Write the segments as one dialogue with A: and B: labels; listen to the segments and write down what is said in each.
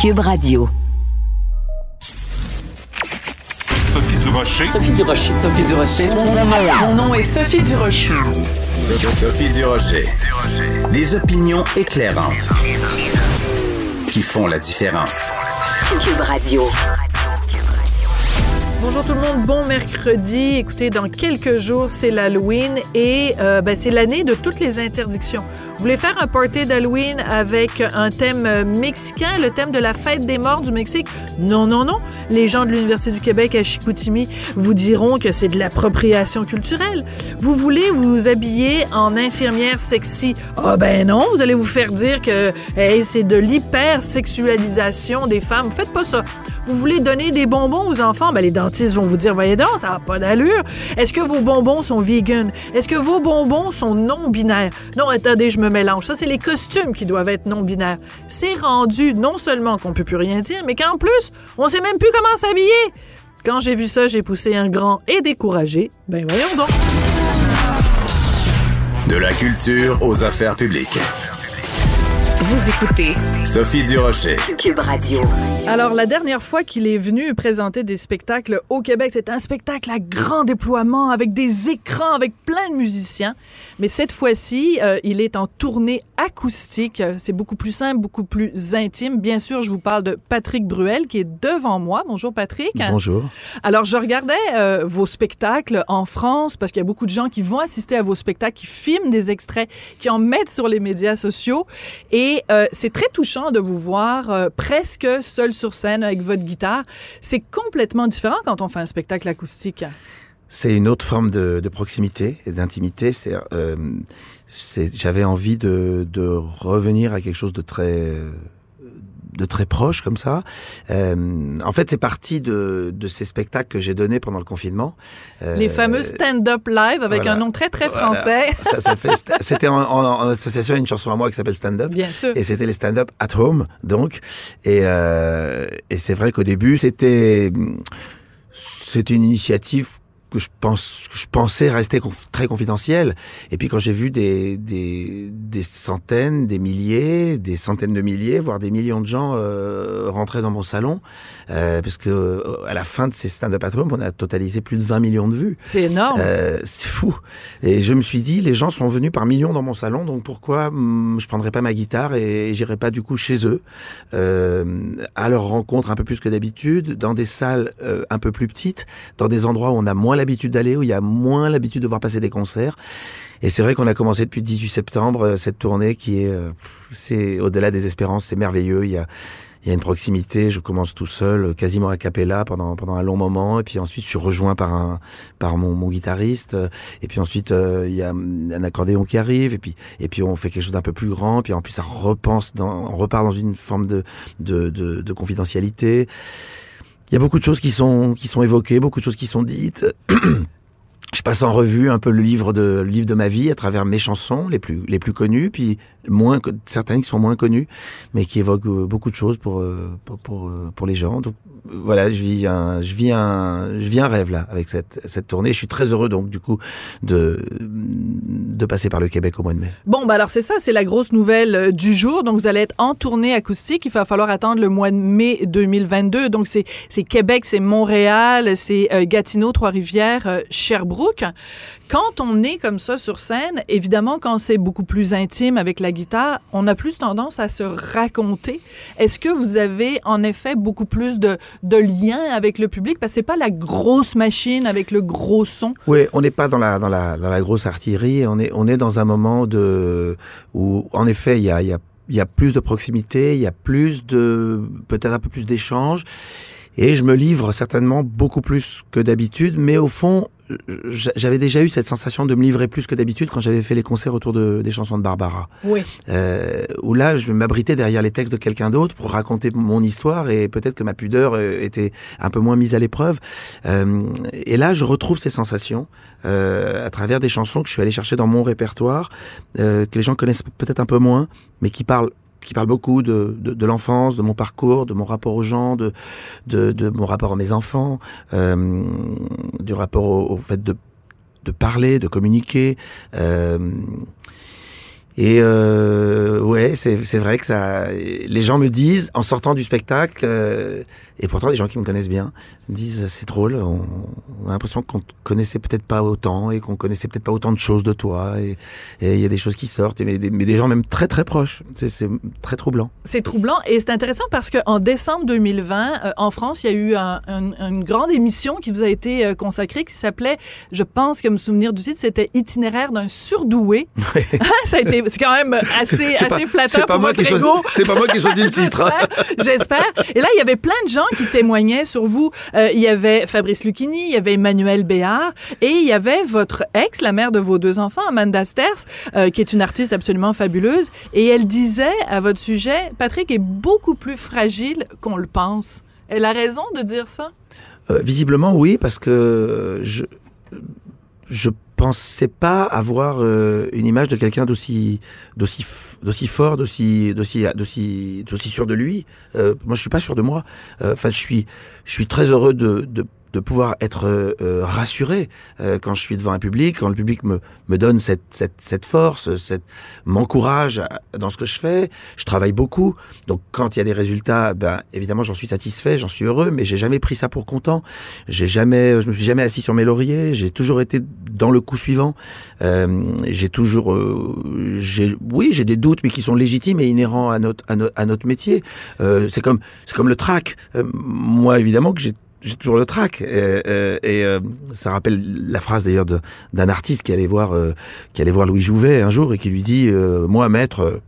A: Cube Radio.
B: Sophie Durocher.
C: Sophie Durocher. Sophie Durocher.
D: Mon nom est Sophie Durocher.
E: Sophie Durocher. Des opinions éclairantes qui font la différence.
A: Cube Radio.
F: Bonjour tout le monde, bon mercredi. Écoutez, dans quelques jours, c'est l'Halloween et euh, ben, c'est l'année de toutes les interdictions. Vous voulez faire un party d'Halloween avec un thème mexicain, le thème de la fête des morts du Mexique? Non, non, non. Les gens de l'Université du Québec à Chicoutimi vous diront que c'est de l'appropriation culturelle. Vous voulez vous habiller en infirmière sexy? Ah ben non, vous allez vous faire dire que c'est de l'hypersexualisation des femmes. Faites pas ça. Vous voulez donner des bonbons aux enfants? Ben les dentistes vont vous dire, voyez donc, ça n'a pas d'allure. Est-ce que vos bonbons sont vegan? Est-ce que vos bonbons sont non-binaires? Non, attendez, je me mélange. Ça, c'est les costumes qui doivent être non-binaires. C'est rendu non seulement qu'on peut plus rien dire, mais qu'en plus, on sait même plus comment s'habiller. Quand j'ai vu ça, j'ai poussé un grand et découragé. Ben voyons donc.
E: De la culture aux affaires publiques.
A: Vous écoutez
E: Sophie Durocher.
A: Cube Radio.
F: Alors, la dernière fois qu'il est venu présenter des spectacles au Québec, c'était un spectacle à grand déploiement avec des écrans, avec plein de musiciens. Mais cette fois-ci, euh, il est en tournée acoustique. C'est beaucoup plus simple, beaucoup plus intime. Bien sûr, je vous parle de Patrick Bruel qui est devant moi. Bonjour Patrick.
G: Bonjour.
F: Alors, je regardais euh, vos spectacles en France parce qu'il y a beaucoup de gens qui vont assister à vos spectacles, qui filment des extraits, qui en mettent sur les médias sociaux. Et euh, c'est très touchant de vous voir euh, presque seul sur scène avec votre guitare. C'est complètement différent quand on fait un spectacle acoustique.
G: C'est une autre forme de, proximité et d'intimité. Euh, j'avais envie de revenir à quelque chose de très de très proche comme ça. Euh, en fait, c'est parti de, de ces spectacles que j'ai donnés pendant le confinement. Euh,
F: Les fameux stand-up live avec
G: voilà.
F: un nom très très
G: voilà.
F: français.
G: Ça, ça fait- c'était en, en- en association à une chanson à moi qui s'appelle Stand Up.
F: Bien sûr.
G: Et c'était les stand-up at home, donc. Et, euh, et c'est vrai qu'au début, c'était c'était une initiative que je pense que je pensais rester conf- très confidentielle. Et puis quand j'ai vu des, des des centaines, des milliers, des centaines de milliers, voire des millions de gens euh, rentrer dans mon salon, euh, parce que euh, à la fin de ces stand-up at home, on a totalisé plus de 20 millions de vues.
F: C'est énorme.
G: Euh, c'est fou. Et je me suis dit, les gens sont venus par millions dans mon salon, donc pourquoi hum, je prendrais pas ma guitare et, j'irais pas du coup chez eux, à leur rencontre un peu plus que d'habitude, dans des salles un peu plus petites, dans des endroits où on a moins l'habitude d'aller, où il y a moins l'habitude de voir passer des concerts. Et c'est vrai qu'on a commencé depuis le 18 septembre euh, cette tournée qui est, euh, c'est au-delà des espérances, c'est merveilleux. Il y a il y a une proximité, je commence tout seul, quasiment a cappella pendant pendant un long moment, et puis ensuite je suis rejoint par un par mon, mon guitariste, et puis ensuite euh, il y a un accordéon qui arrive, et puis et puis on fait quelque chose d'un peu plus grand, puis en plus ça repense, dans, on repart dans une forme de de, de, de confidentialité. Il y a beaucoup de choses qui sont qui sont évoquées, beaucoup de choses qui sont dites. Je passe en revue un peu le livre de le livre de ma vie à travers mes chansons les plus les plus connues, puis moins co- certaines qui sont moins connues, mais qui évoquent euh, beaucoup de choses pour euh, pour pour, euh, pour les gens. Donc voilà, je vis un je vis un je vis un rêve là avec cette cette tournée. Je suis très heureux donc du coup de de passer par le Québec au mois de mai.
F: Bon, ben alors c'est ça, c'est la grosse nouvelle du jour. Donc vous allez être en tournée acoustique. Il va falloir attendre le mois de mai 2022. Donc c'est c'est Québec, c'est Montréal, c'est Gatineau, Trois-Rivières, Sherbrooke. Quand on est comme ça sur scène, évidemment, quand c'est beaucoup plus intime avec la guitare, on a plus tendance à se raconter. Est-ce que vous avez en effet beaucoup plus de, liens avec le public? Parce que c'est pas la grosse machine avec le gros son.
G: Oui, on n'est pas dans la, grosse artillerie, on est, dans un moment où, en effet, il y a, il y, a, plus de proximité, il y a plus de, peut-être un peu plus d'échanges, et je me livre certainement beaucoup plus que d'habitude, mais au fond, j'avais déjà eu cette sensation de me livrer plus que d'habitude quand j'avais fait les concerts autour de, des chansons de Barbara.
F: Oui.
G: Euh, où là, je m'abritais derrière les textes de quelqu'un d'autre pour raconter mon histoire et peut-être que ma pudeur euh, était un peu moins mise à l'épreuve. Euh, et là, je retrouve ces sensations euh, à travers des chansons que je suis allé chercher dans mon répertoire, euh, que les gens connaissent peut-être un peu moins, mais qui parlent qui parle beaucoup de, de, de l'enfance, de mon parcours, de mon rapport aux gens, de, de, de mon rapport à mes enfants, euh, du rapport au, au fait de, de parler, de communiquer. Euh, Et euh, ouais, c'est vrai que ça. Les gens me disent en sortant du spectacle, euh, et pourtant les gens qui me connaissent bien me disent c'est drôle. On, on a l'impression qu'on te connaissait peut-être pas autant et qu'on connaissait peut-être pas autant de choses de toi. Et il y a des choses qui sortent, et mais, des- mais des gens même très très proches. C'est très troublant.
F: C'est troublant et c'est intéressant parce qu'en décembre 2020, euh, en France, il y a eu un- un- une grande émission qui vous a été euh, consacrée qui s'appelait, je pense que me souvenir du titre, c'était Itinéraire d'un surdoué. Ça a été, c'est quand même assez,
G: C'est
F: assez
G: pas-
F: flatteur
G: c'est pas
F: pour
G: moi
F: votre
G: qui choisis-
F: ego.
G: c'est pas moi qui choisis le titre.
F: J'espère, J'espère. Et là, il y avait plein de gens qui témoignaient sur vous. Euh, il y avait Fabrice Lucchini, il y avait Emmanuel Béard, et il y avait votre ex, la mère de vos deux enfants, Amanda Sters, euh, qui est une artiste absolument fabuleuse. Et elle disait à votre sujet, Patrick est beaucoup plus fragile qu'on le pense. Elle a raison de dire ça?
G: Euh, visiblement, oui, parce que je je pensais pas avoir euh, une image de quelqu'un d'aussi d'aussi d'aussi fort, d'aussi d'aussi d'aussi d'aussi sûr de lui. Euh, moi, je suis pas sûr de moi. Euh, Enfin, je suis je suis très heureux de de de pouvoir être euh, euh, rassuré euh, quand je suis devant un public, quand le public me, me donne cette, cette, cette force, cette, m'encourage dans ce que je fais. Je travaille beaucoup, donc quand il y a des résultats, ben évidemment j'en suis satisfait, j'en suis heureux, mais j'ai jamais pris ça pour content. J'ai jamais, je me suis jamais assis sur mes lauriers. J'ai toujours été dans le coup suivant. Euh, j'ai toujours, euh, j'ai, oui, j'ai des doutes, mais qui sont légitimes et inhérents à notre à, no- à notre métier. Euh, c'est comme c'est comme le track. Moi évidemment que j'ai j'ai toujours le trac et, euh, et, euh, ça rappelle la phrase d'ailleurs d'un artiste qui allait voir euh, qui allait voir Louis Jouvet un jour et qui lui dit euh, moi maître euh,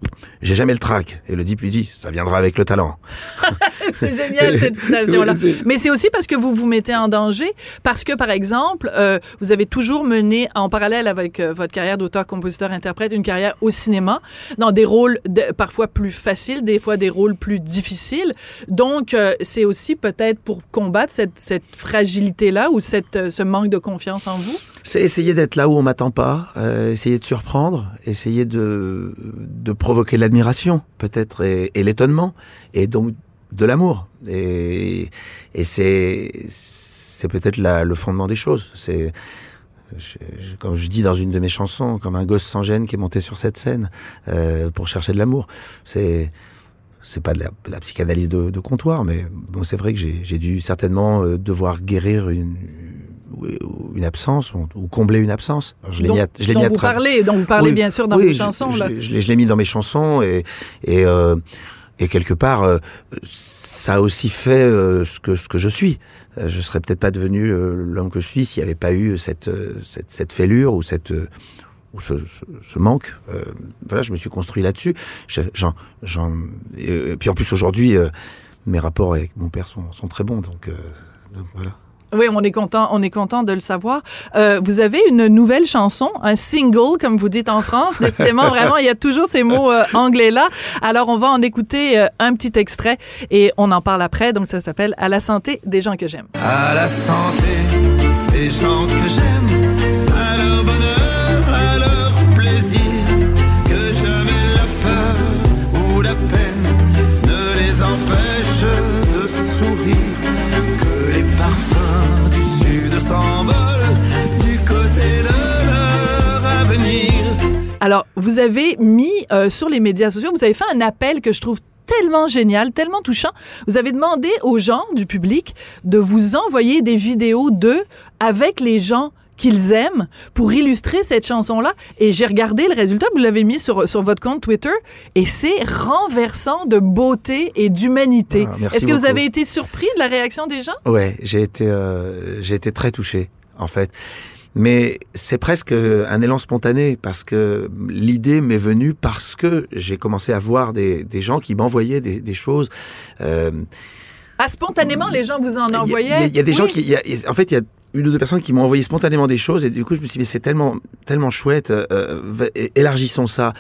G: j'ai jamais le trac et le type lui dit ça viendra avec le talent
F: C'est génial cette citation-là.
G: Oui, c'est-
F: Mais c'est aussi parce que vous vous mettez en danger, parce que par exemple, euh, vous avez toujours mené en parallèle avec votre carrière d'auteur, compositeur, interprète, une carrière au cinéma, dans des rôles de- parfois plus faciles, des fois des rôles plus difficiles. Donc euh, c'est aussi peut-être pour combattre cette, cette fragilité-là ou cette, euh, ce manque de confiance en vous?
G: c'est essayer d'être là où on m'attend pas euh, essayer de surprendre essayer de de provoquer l'admiration peut-être et, l'étonnement et donc de l'amour et c'est c'est peut-être le fondement des choses c'est comme je dis dans une de mes chansons, comme un gosse sans gêne qui est monté sur cette scène euh, pour chercher de l'amour. C'est c'est pas de la, psychanalyse de, de comptoir, mais bon, c'est vrai que j'ai dû certainement euh, devoir guérir une une absence ou, ou combler une absence. Alors, je l'ai mis à, je l'ai
F: dont
G: mis à
F: vous parlez, dont vous parlez
G: Oui,
F: bien sûr dans
G: oui,
F: vos chansons.
G: Je,
F: là.
G: je je l'ai mis dans mes chansons et et euh, et quelque part euh, ça a aussi fait euh, ce que ce que je suis. Je serais peut-être pas devenu l'homme que je suis s'il n'y avait pas eu cette cette, cette fêlure ou cette ou ce, ce, ce manque. Euh, voilà, je me suis construit là-dessus. Je- J'en j'en et, et puis en plus aujourd'hui euh, mes rapports avec mon père sont, sont très bons donc, euh, donc voilà.
F: Oui, on est content, on est content de le savoir. Euh, vous avez une nouvelle chanson, un single, comme vous dites en France. Décidément, vraiment, il y a toujours ces mots euh, anglais-là. Alors, on va en écouter euh, un petit extrait et on en parle après. Donc, ça s'appelle À la santé des gens que j'aime.
C: à la santé des gens que j'aime,
F: Alors, vous avez mis euh, sur les médias sociaux, vous avez fait un appel que je trouve tellement génial, tellement touchant. Vous avez demandé aux gens du public de vous envoyer des vidéos d'eux avec les gens qu'ils aiment pour illustrer cette chanson-là. Et j'ai regardé le résultat, vous l'avez mis sur, sur votre compte Twitter, et c'est renversant de beauté et d'humanité.
G: Ah,
F: Est-ce que vous avez été surpris de la réaction des gens?
G: Ouais, j'ai été, euh, j'ai été très touché, en fait. Mais c'est presque un élan spontané parce que l'idée m'est venue parce que j'ai commencé à voir des, des gens qui m'envoyaient des, des choses. Euh,
F: Ah, spontanément, les gens vous en envoyaient?
G: Il y a, il y a des
F: Oui.
G: gens qui, y a- en fait, il y a une ou deux personnes qui m'ont envoyé spontanément des choses et du coup je me suis dit mais c'est tellement tellement chouette, euh, euh, élargissons ça.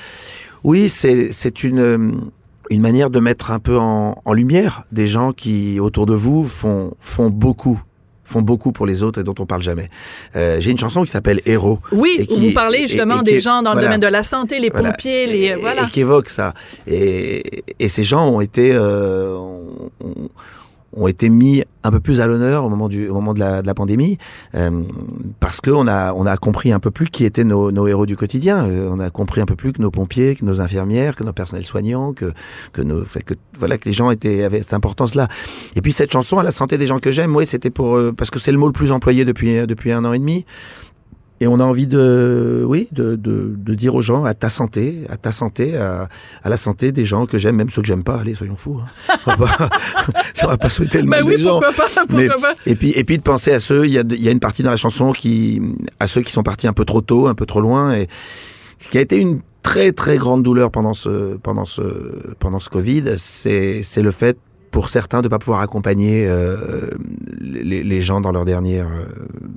G: Oui, c'est c'est une une manière de mettre un peu en, en lumière des gens qui autour de vous font font beaucoup font beaucoup pour les autres et dont on parle jamais. Euh, J'ai une chanson qui s'appelle Héros.
F: Oui,
G: et
F: où vous parlez justement
G: et
F: des
G: qui-
F: gens dans le domaine de la santé, les
G: Voilà.
F: pompiers, les...
G: et,
F: voilà.
G: et qui évoque ça. Et, et ces gens ont été, euh, ont, ont été mis un peu plus à l'honneur au moment du au moment de la, de la pandémie euh, parce que on a on a compris un peu plus qui étaient nos, nos héros du quotidien. Euh, on a compris un peu plus que nos pompiers que nos infirmières que nos personnels soignants que que nos fait que voilà que les gens étaient avaient cette importance là et puis cette chanson à la santé des gens que j'aime oui c'était pour euh, parce que c'est le mot le plus employé depuis depuis un an et demi et on a envie de, oui, de, de, de dire aux gens à ta santé, à ta santé, à, à la santé des gens que j'aime, même ceux que j'aime pas. Allez, soyons fous. Hein. On va pas, on va pas souhaiter le mal
F: Ben oui,
G: des gens.
F: pas,
G: Mais-
F: pas.
G: et puis, et puis de penser à ceux, il y a, y a une partie dans la chanson qui, à ceux qui sont partis un peu trop tôt, un peu trop loin, et ce qui a été une très très grande douleur pendant ce pendant ce pendant ce Covid, c'est c'est le fait pour certains de pas pouvoir accompagner euh, les, les gens dans leur dernière euh,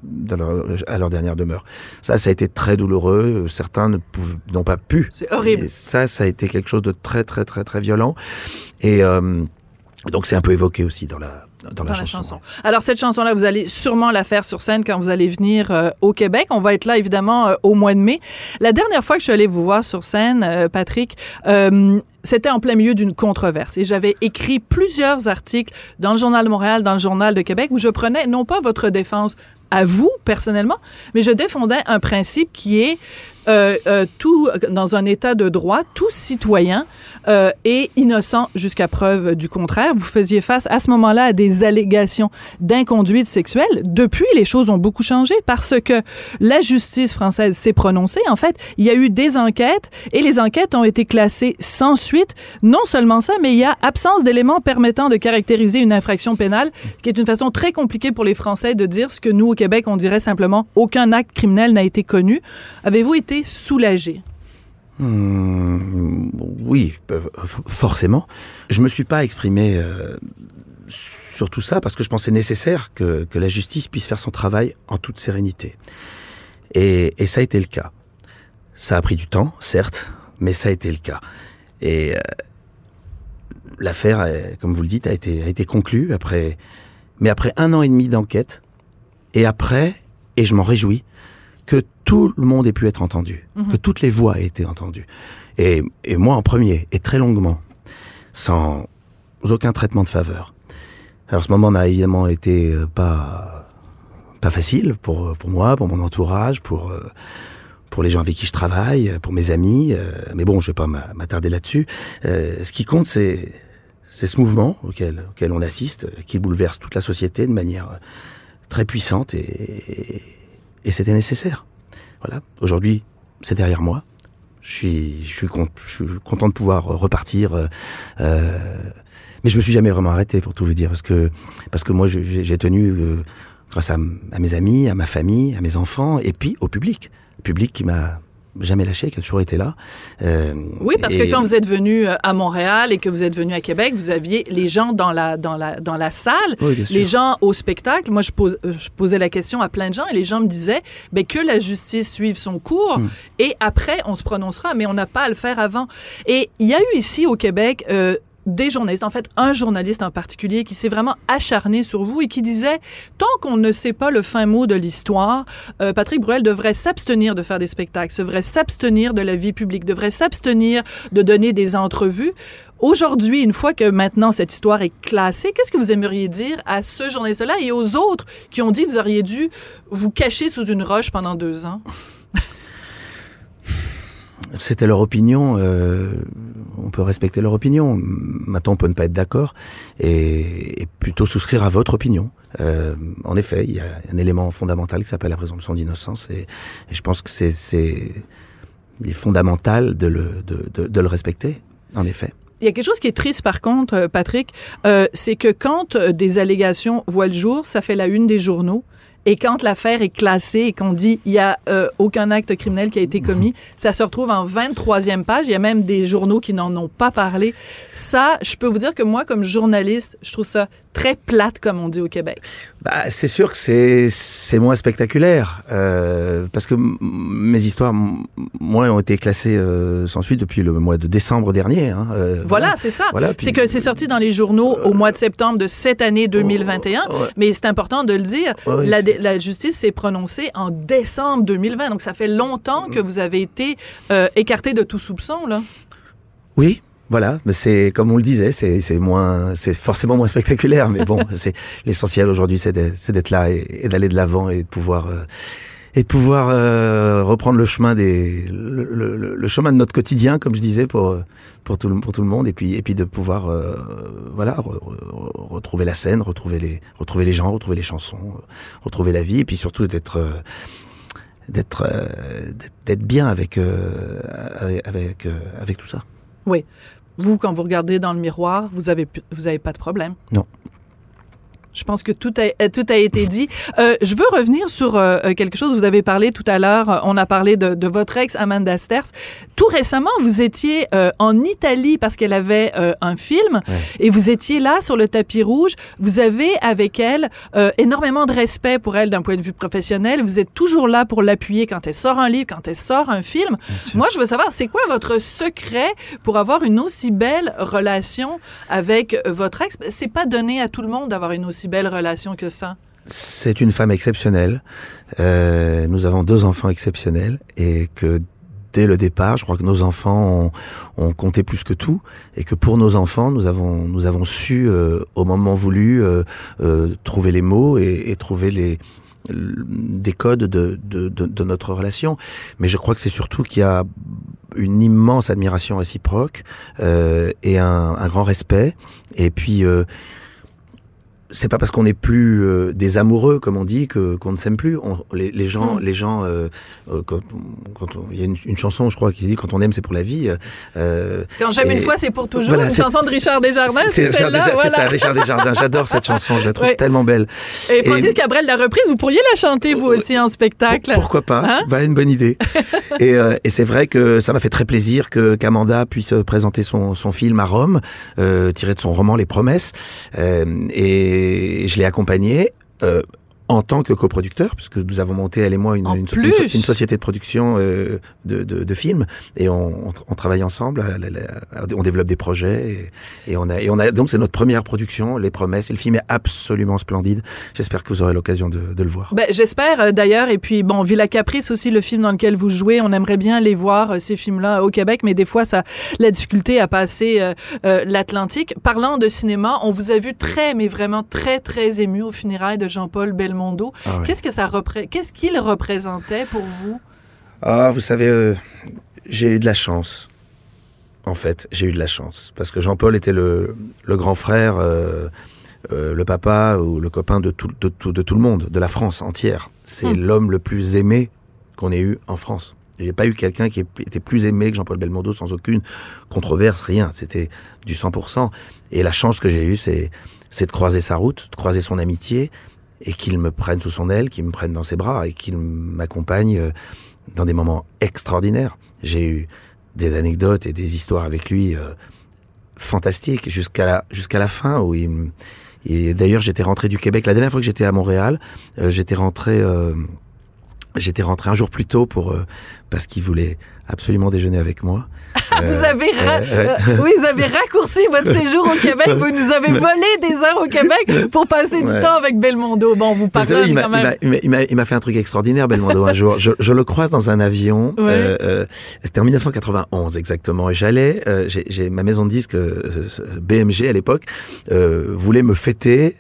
G: dans leur, à leur dernière demeure. Ça, ça a été très douloureux. Certains ne n'ont pas pu.
F: C'est horrible.
G: Et ça, ça a été quelque chose de très très très très violent. Et euh, donc c'est un peu évoqué aussi dans la dans, la,
F: dans la
G: chanson.
F: Alors, cette chanson-là, vous allez sûrement la faire sur scène quand vous allez venir euh, au Québec. On va être là, évidemment, euh, au mois de mai. La dernière fois que je suis allée vous voir sur scène, euh, Patrick, euh, c'était en plein milieu d'une controverse. Et j'avais écrit plusieurs articles dans le Journal de Montréal, dans le Journal de Québec, où je prenais non pas votre défense à vous, personnellement, mais je défendais un principe qui est euh, euh, tout dans un état de droit, tout citoyen euh, est innocent jusqu'à preuve du contraire. Vous faisiez face à ce moment-là à des allégations d'inconduite sexuelle. Depuis, les choses ont beaucoup changé parce que la justice française s'est prononcée. En fait, il y a eu des enquêtes et les enquêtes ont été classées sans suite. Non seulement ça, mais il y a absence d'éléments permettant de caractériser une infraction pénale, ce qui est une façon très compliquée pour les Français de dire ce que nous, au Québec, on dirait simplement aucun acte criminel n'a été connu. Avez-vous été soulagé?
G: Hmm, oui, euh, forcément. Je me suis pas exprimé euh, sur tout ça parce que je pensais nécessaire que, la justice puisse faire son travail en toute sérénité. Et ça a été le cas. Ça a pris du temps, certes, mais ça a été le cas. Et euh, l'affaire, comme vous le dites, a été, a été conclue après, mais après un an et demi d'enquête. Et après, et je m'en réjouis, que tout le monde ait pu être entendu, que toutes les voix aient été entendues. Et, et moi en premier, et très longuement, sans aucun traitement de faveur. Alors ce moment n'a évidemment été euh, pas, pas facile pour, pour moi, pour mon entourage, pour, euh, pour les gens avec qui je travaille, pour mes amis. euh, mais bon, je vais pas m'a- m'attarder là-dessus. Euh, ce qui compte, c'est c'est ce mouvement auquel, auquel on assiste, euh, qui bouleverse toute la société de manière euh, très puissante et, et, c'était nécessaire. Voilà. Aujourd'hui, c'est derrière moi. Je suis, je suis, je suis content de pouvoir repartir. euh, euh, mais je me suis jamais vraiment arrêté pour tout vous dire parce que parce que moi j'ai tenu euh, grâce à, mes amis, à ma famille, à mes enfants et puis au public, public qui m'a jamais lâché, qui a toujours été là. Euh,
F: Oui, parce
G: et-
F: que quand vous êtes venu euh, à Montréal et que vous êtes venu à Québec, vous aviez les gens dans la, dans la, dans la salle,
G: Oui,
F: les gens au spectacle. Moi, je, pose, euh, je posais la question à plein de gens et les gens me disaient ben, que la justice suive son cours
G: Hmm.
F: et après, on se prononcera, mais on n'a pas à le faire avant. Et il y a eu ici au Québec... euh, des journalistes, en fait, un journaliste en particulier qui s'est vraiment acharné sur vous et qui disait tant qu'on ne sait pas le fin mot de l'histoire, euh, Patrick Bruel devrait s'abstenir de faire des spectacles, devrait s'abstenir de la vie publique, devrait s'abstenir de donner des entrevues. Aujourd'hui, une fois que maintenant cette histoire est classée, qu'est-ce que vous aimeriez dire à ce journaliste-là et aux autres qui ont dit que vous auriez dû vous cacher sous une roche pendant deux ans?
G: C'était leur opinion. euh, on peut respecter leur opinion. Maintenant, on peut ne pas être d'accord et, et plutôt souscrire à votre opinion. Euh, en effet, il y a un élément fondamental qui s'appelle la présomption d'innocence et, je pense que c'est est fondamental de le de, de le respecter. En effet.
F: Il y a quelque chose qui est triste, par contre, euh, Patrick, euh, c'est que quand euh, des allégations voient le jour, ça fait la une des journaux. Et quand l'affaire est classée et qu'on dit il y a euh, aucun acte criminel qui a été commis, ça se retrouve en 23e page. Il y a même des journaux qui n'en ont pas parlé. Ça, je peux vous dire que moi, comme journaliste, je trouve ça très plate, comme on dit au Québec.
G: Bah, c'est sûr que c'est c'est moins spectaculaire euh, parce que mes histoires, moi, ont été classées euh, sans suite depuis le mois de décembre dernier. Hein, euh,
F: Voilà, c'est ça.
G: Voilà,
F: c'est que c'est sorti dans les journaux au mois de septembre de cette année 2021.
G: Ouais.
F: Mais c'est important de le dire.
G: Ouais,
F: la, la justice s'est prononcée en décembre 2020. Donc, ça fait longtemps que vous avez été euh, écarté de tout soupçon, là.
G: Oui, Voilà, mais c'est comme on le disait, c'est c'est moins, c'est forcément moins spectaculaire, mais bon, c'est l'essentiel aujourd'hui, c'est d'être c'est d'être là et, et d'aller de l'avant et de pouvoir euh, et de pouvoir euh, reprendre le chemin des le, le- le chemin de notre quotidien, comme je disais pour pour tout le pour tout le monde, et puis et puis de pouvoir euh, voilà re- re- retrouver la scène, retrouver les retrouver les gens, retrouver les chansons, retrouver la vie, et puis surtout d'être euh, d'être euh, d'être- bien avec euh, avec avec, euh, avec tout ça.
F: Oui. Vous, quand vous regardez dans le miroir, vous avez, pu- vous avez pas de problème?
G: Non.
F: Je pense que tout a, euh, tout a été dit. Euh, je veux revenir sur euh, euh, quelque chose. Vous avez parlé tout à l'heure. euh, On a parlé de, de votre ex Amanda Sters. Tout récemment, vous étiez euh, en Italie parce qu'elle avait euh, un film et vous étiez là sur le tapis rouge. Vous avez avec elle euh, énormément de respect pour elle d'un point de vue professionnel. Vous êtes toujours là pour l'appuyer quand elle sort un livre, quand elle sort un film. Moi, je veux savoir, c'est quoi votre secret pour avoir une aussi belle relation avec votre ex? C'est pas donné à tout le monde d'avoir une aussi belle relation que ça?
G: C'est une femme exceptionnelle. Euh, nous avons deux enfants exceptionnels et que dès le départ, je crois que nos enfants ont, compté plus que tout et que pour nos enfants, nous avons nous avons su euh, au moment voulu euh, trouver les mots et, trouver les des codes de, notre relation. Mais je crois que c'est surtout qu'il y a une immense admiration réciproque et un, grand respect. Et puis c'est pas parce qu'on n'est plus euh, des amoureux, comme on dit, que qu'on ne s'aime plus. On, les, les gens,
F: Mm.
G: les gens, euh, euh, quand, il y a une, une chanson, je crois, qui dit quand on aime, c'est pour la vie. euh,
F: Quand j'aime une
G: Et-
F: fois, c'est pour toujours.
G: voilà,
F: une chanson de Richard Desjardins, c'est celle-là.
G: C'est
F: voilà.
G: ça, Richard Desjardins. J'adore cette chanson, je la trouve tellement belle.
F: Et Francis
G: Et-
F: Cabrel l'a reprise. Vous pourriez la chanter, vous aussi, en spectacle.
G: Pourquoi pas
F: Hein
G: Voilà une bonne idée. et et c'est vrai que ça m'a fait très plaisir que qu'Amanda puisse présenter son, son film à Rome, tiré de son roman Les Promesses. Euh, je l'ai accompagné. Euh, en tant que coproducteur, puisque nous avons monté, elle et moi, une, société de production euh, de, de, de films, et on, on, on travaille ensemble, à on développe des projets, et, et on a, et on a donc c'est notre première production, Les Promesses. Et le film est absolument splendide. J'espère que vous aurez l'occasion de, de le voir.
F: Ben, j'espère euh, d'ailleurs. Et puis, bon, Villa Caprice aussi, le film dans lequel vous jouez, on aimerait bien les voir, euh, ces films-là, au Québec, mais des fois, ça, la difficulté à passer euh, euh, l'Atlantique. Parlant de cinéma, on vous a vu très, mais vraiment très, très ému aux funérailles de Jean-Paul Belmondo.
G: Ah.
F: Qu'est-ce que ça repré- Qu'est-ce qu'il représentait pour vous?
G: Ah, vous savez, euh, j'ai eu de la chance. En fait, j'ai eu de la chance. Parce que Jean-Paul était le, le grand frère, euh, euh, le papa ou le copain de tout, de, tout, de tout le monde, de la France entière. C'est
F: Hmm.
G: l'homme le plus aimé qu'on ait eu en France. J'ai pas eu quelqu'un qui était plus aimé que Jean-Paul Belmondo sans aucune controverse, rien. C'était du 100%. Et la chance que j'ai eue, c'est, c'est de croiser sa route, de croiser son amitié, et qu'il me prenne sous son aile, qu'il me prenne dans ses bras, et qu'il m'accompagne euh, dans des moments extraordinaires. J'ai eu des anecdotes et des histoires avec lui euh, fantastiques jusqu'à la, jusqu'à la fin où il et d'ailleurs j'étais rentré du Québec la dernière fois que j'étais à Montréal euh, j'étais rentré j'étais rentré un jour plus tôt pour parce qu'il voulait absolument déjeuner avec moi
F: vous
G: Euh,
F: avez, ra-
G: euh,
F: euh, oui, vous avez raccourci votre séjour au Québec. Vous nous avez volé des heures au Québec pour passer du
G: Ouais.
F: temps avec Belmondo. Bon, vous
G: savez,
F: pardonne
G: il m'a-
F: quand même.
G: il m'a- il m'a- il m'a fait un truc extraordinaire, Belmondo, un jour. Je, je le croise dans un avion.
F: Ouais.
G: euh, C'était en 1991 exactement. Et j'allais, j'ai j'ai- ma maison de disques BMG à l'époque voulait me fêter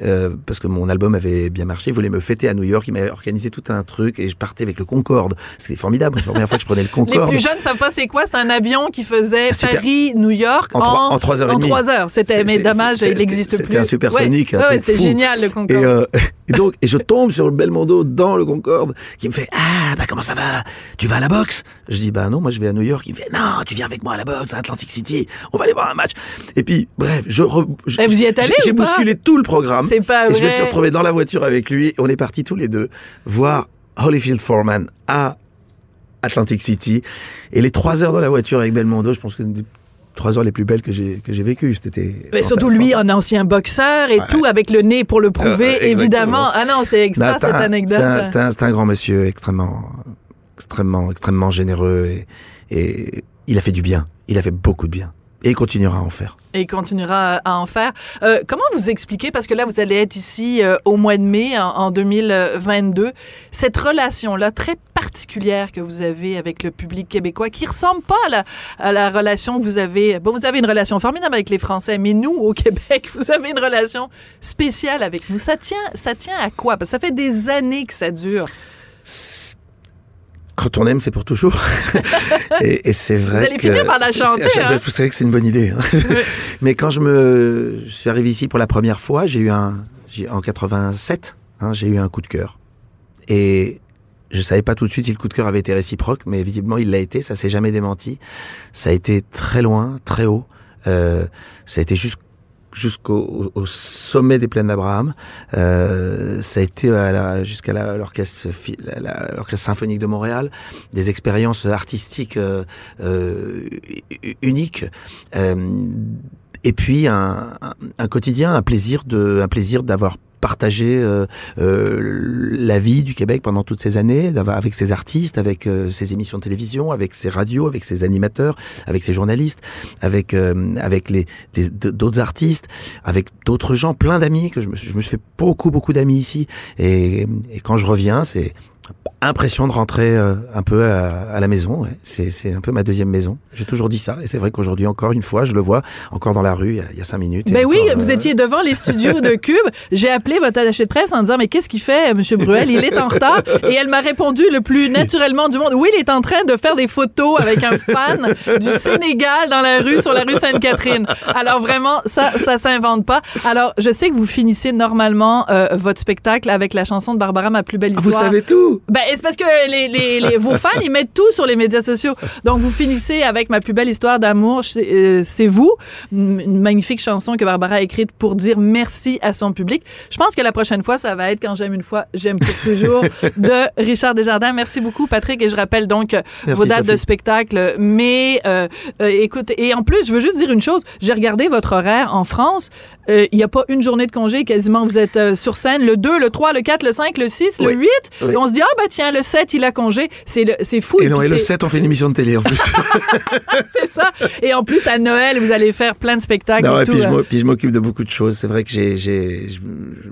G: parce que mon album avait bien marché. Voulait me fêter à New York. Il m'avait organisé tout un truc et je partais avec le Concorde. C'était formidable. C'est la première fois que je prenais le
F: Les
G: Concorde.
F: plus jeunes savent pas c'est quoi. C'est un avion qui faisait
G: super-
F: Paris-New York
G: En trois- en trois heures et
F: en
G: demie.
F: trois heures. C'était, mais dommage, il n'existe
G: c'était
F: plus.
G: un supersonique,
F: Ouais, c'était génial le
G: Et,
F: Concorde.
G: euh, et donc, et je tombe sur le Belmondo dans le Concorde, qui me fait Ah, bah comment ça va? Tu vas à la boxe? Je dis Bah non, moi je vais à New York. Il me fait Non, tu viens avec moi à la boxe à Atlantic City. On va aller voir un match. Et puis, bref, je. re- je-
F: Et vous y êtes allé
G: j'ai- bousculé tout le programme.
F: C'est pas
G: Et je me
F: vrai.
G: suis retrouvé dans la voiture avec lui. On est partis tous les deux voir Holyfield Foreman à Atlantic City. Et les trois heures dans la voiture avec Belmondo, je pense que les trois heures les plus belles que j'ai que j'ai vécues. C'était.
F: Mais surtout lui, un ancien boxeur et tout, avec le nez pour le prouver,
G: Euh, exactement.
F: évidemment. Ah non, c'est extra
G: Non,
F: cette
G: un-
F: anecdote.
G: C'est un, grand monsieur extrêmement, extrêmement, extrêmement généreux et, et il a fait du bien. Il a fait beaucoup de bien. Et continuera à en faire.
F: Et continuera à en faire. Euh, comment vous expliquez, parce que là, vous allez être ici euh, au mois de mai, en, en 2022, cette relation-là très particulière que vous avez avec le public québécois, qui ressemble pas à la, à la relation que vous avez... Bon, vous avez une relation formidable avec les Français, mais nous, au Québec, vous avez une relation spéciale avec nous. Ça tient, ça tient à quoi? Parce que ça fait des années que ça dure.
G: Quand on aime, c'est pour toujours. et, et c'est vrai.
F: Vous allez
G: que-
F: finir par la chanter,
G: c'est-
F: hein.
G: Vous savez que c'est une bonne idée. hein. Mais quand je me je suis arrivé ici pour la première fois, j'ai eu un en 87, hein, j'ai eu un coup de cœur. Et je savais pas tout de suite si le coup de cœur avait été réciproque, mais visiblement il l'a été. Ça s'est jamais démenti. Ça a été très loin, très haut. Euh, ça a été jusqu'- jusqu'au au- au sommet des plaines d'Abraham. Euh, ça a été la- jusqu'à l'orchestre symphonique de Montréal, des expériences artistiques euh, euh, uniques. Euh, et puis un, un, un quotidien, un plaisir de, un plaisir d'avoir partagé euh, euh, la vie du Québec pendant toutes ces années, avec ses artistes, avec euh, ses émissions de télévision, avec ses radios, avec ses animateurs, avec ses journalistes, avec euh, avec les les- d'autres artistes, avec d'autres gens, plein d'amis que je me, je me suis fait beaucoup beaucoup d'amis ici. Et, et quand je reviens, c'est impression de rentrer euh, un peu à, à la maison. ouais. C'est c'est un peu ma deuxième maison. J'ai toujours dit ça, et c'est vrai qu'aujourd'hui encore une fois, je le vois encore dans la rue il y a, il y a cinq minutes.
F: Ben oui,
G: encore,
F: vous
G: euh,
F: étiez devant les studios de Cube. J'ai appelé votre attaché de presse en disant mais qu'est-ce qu'il fait, Monsieur Bruel? Il est en retard. Et elle m'a répondu le plus naturellement du monde. Oui, il est en train de faire des photos avec un fan du Sénégal dans la rue sur la rue Sainte-Catherine. Alors vraiment, ça, ça s'invente pas. Alors je sais que vous finissez normalement euh, votre spectacle avec la chanson de Barbara, ma plus belle
G: Ah, Vous
F: histoire.
G: savez tout.
F: Ben, c'est parce que les, les, les- vos fans, ils mettent tout sur les médias sociaux. Donc, vous finissez avec ma plus belle histoire d'amour, c'est euh, vous. Une magnifique chanson que Barbara a écrite pour dire merci à son public. Je pense que la prochaine fois, ça va être Quand j'aime une fois, j'aime pour toujours de Richard Desjardins. Merci beaucoup, Patrick. Et je rappelle donc euh,
G: Merci,
F: vos dates de spectacle. Mais, euh, euh, écoute, et en plus, je veux juste dire une chose. J'ai regardé votre horaire en France. Euh, Il n'y a pas une journée de congé. Quasiment, vous êtes euh, sur scène le 2, le 3, le 4, le 5, le 6, le
G: Oui.
F: 8.
G: Oui.
F: Et on se dit, ah, ben tiens, le 7, il a congé. C'est fou.
G: Et non,
F: puis
G: et le
F: c'est-
G: 7, on fait une émission de télé en plus.
F: c'est ça. Et en plus, à Noël, vous allez faire plein de spectacles
G: non,
F: et
G: et
F: tout.
G: puis je m'o- puis je m'occupe de beaucoup de choses. C'est vrai que j'ai, j'ai,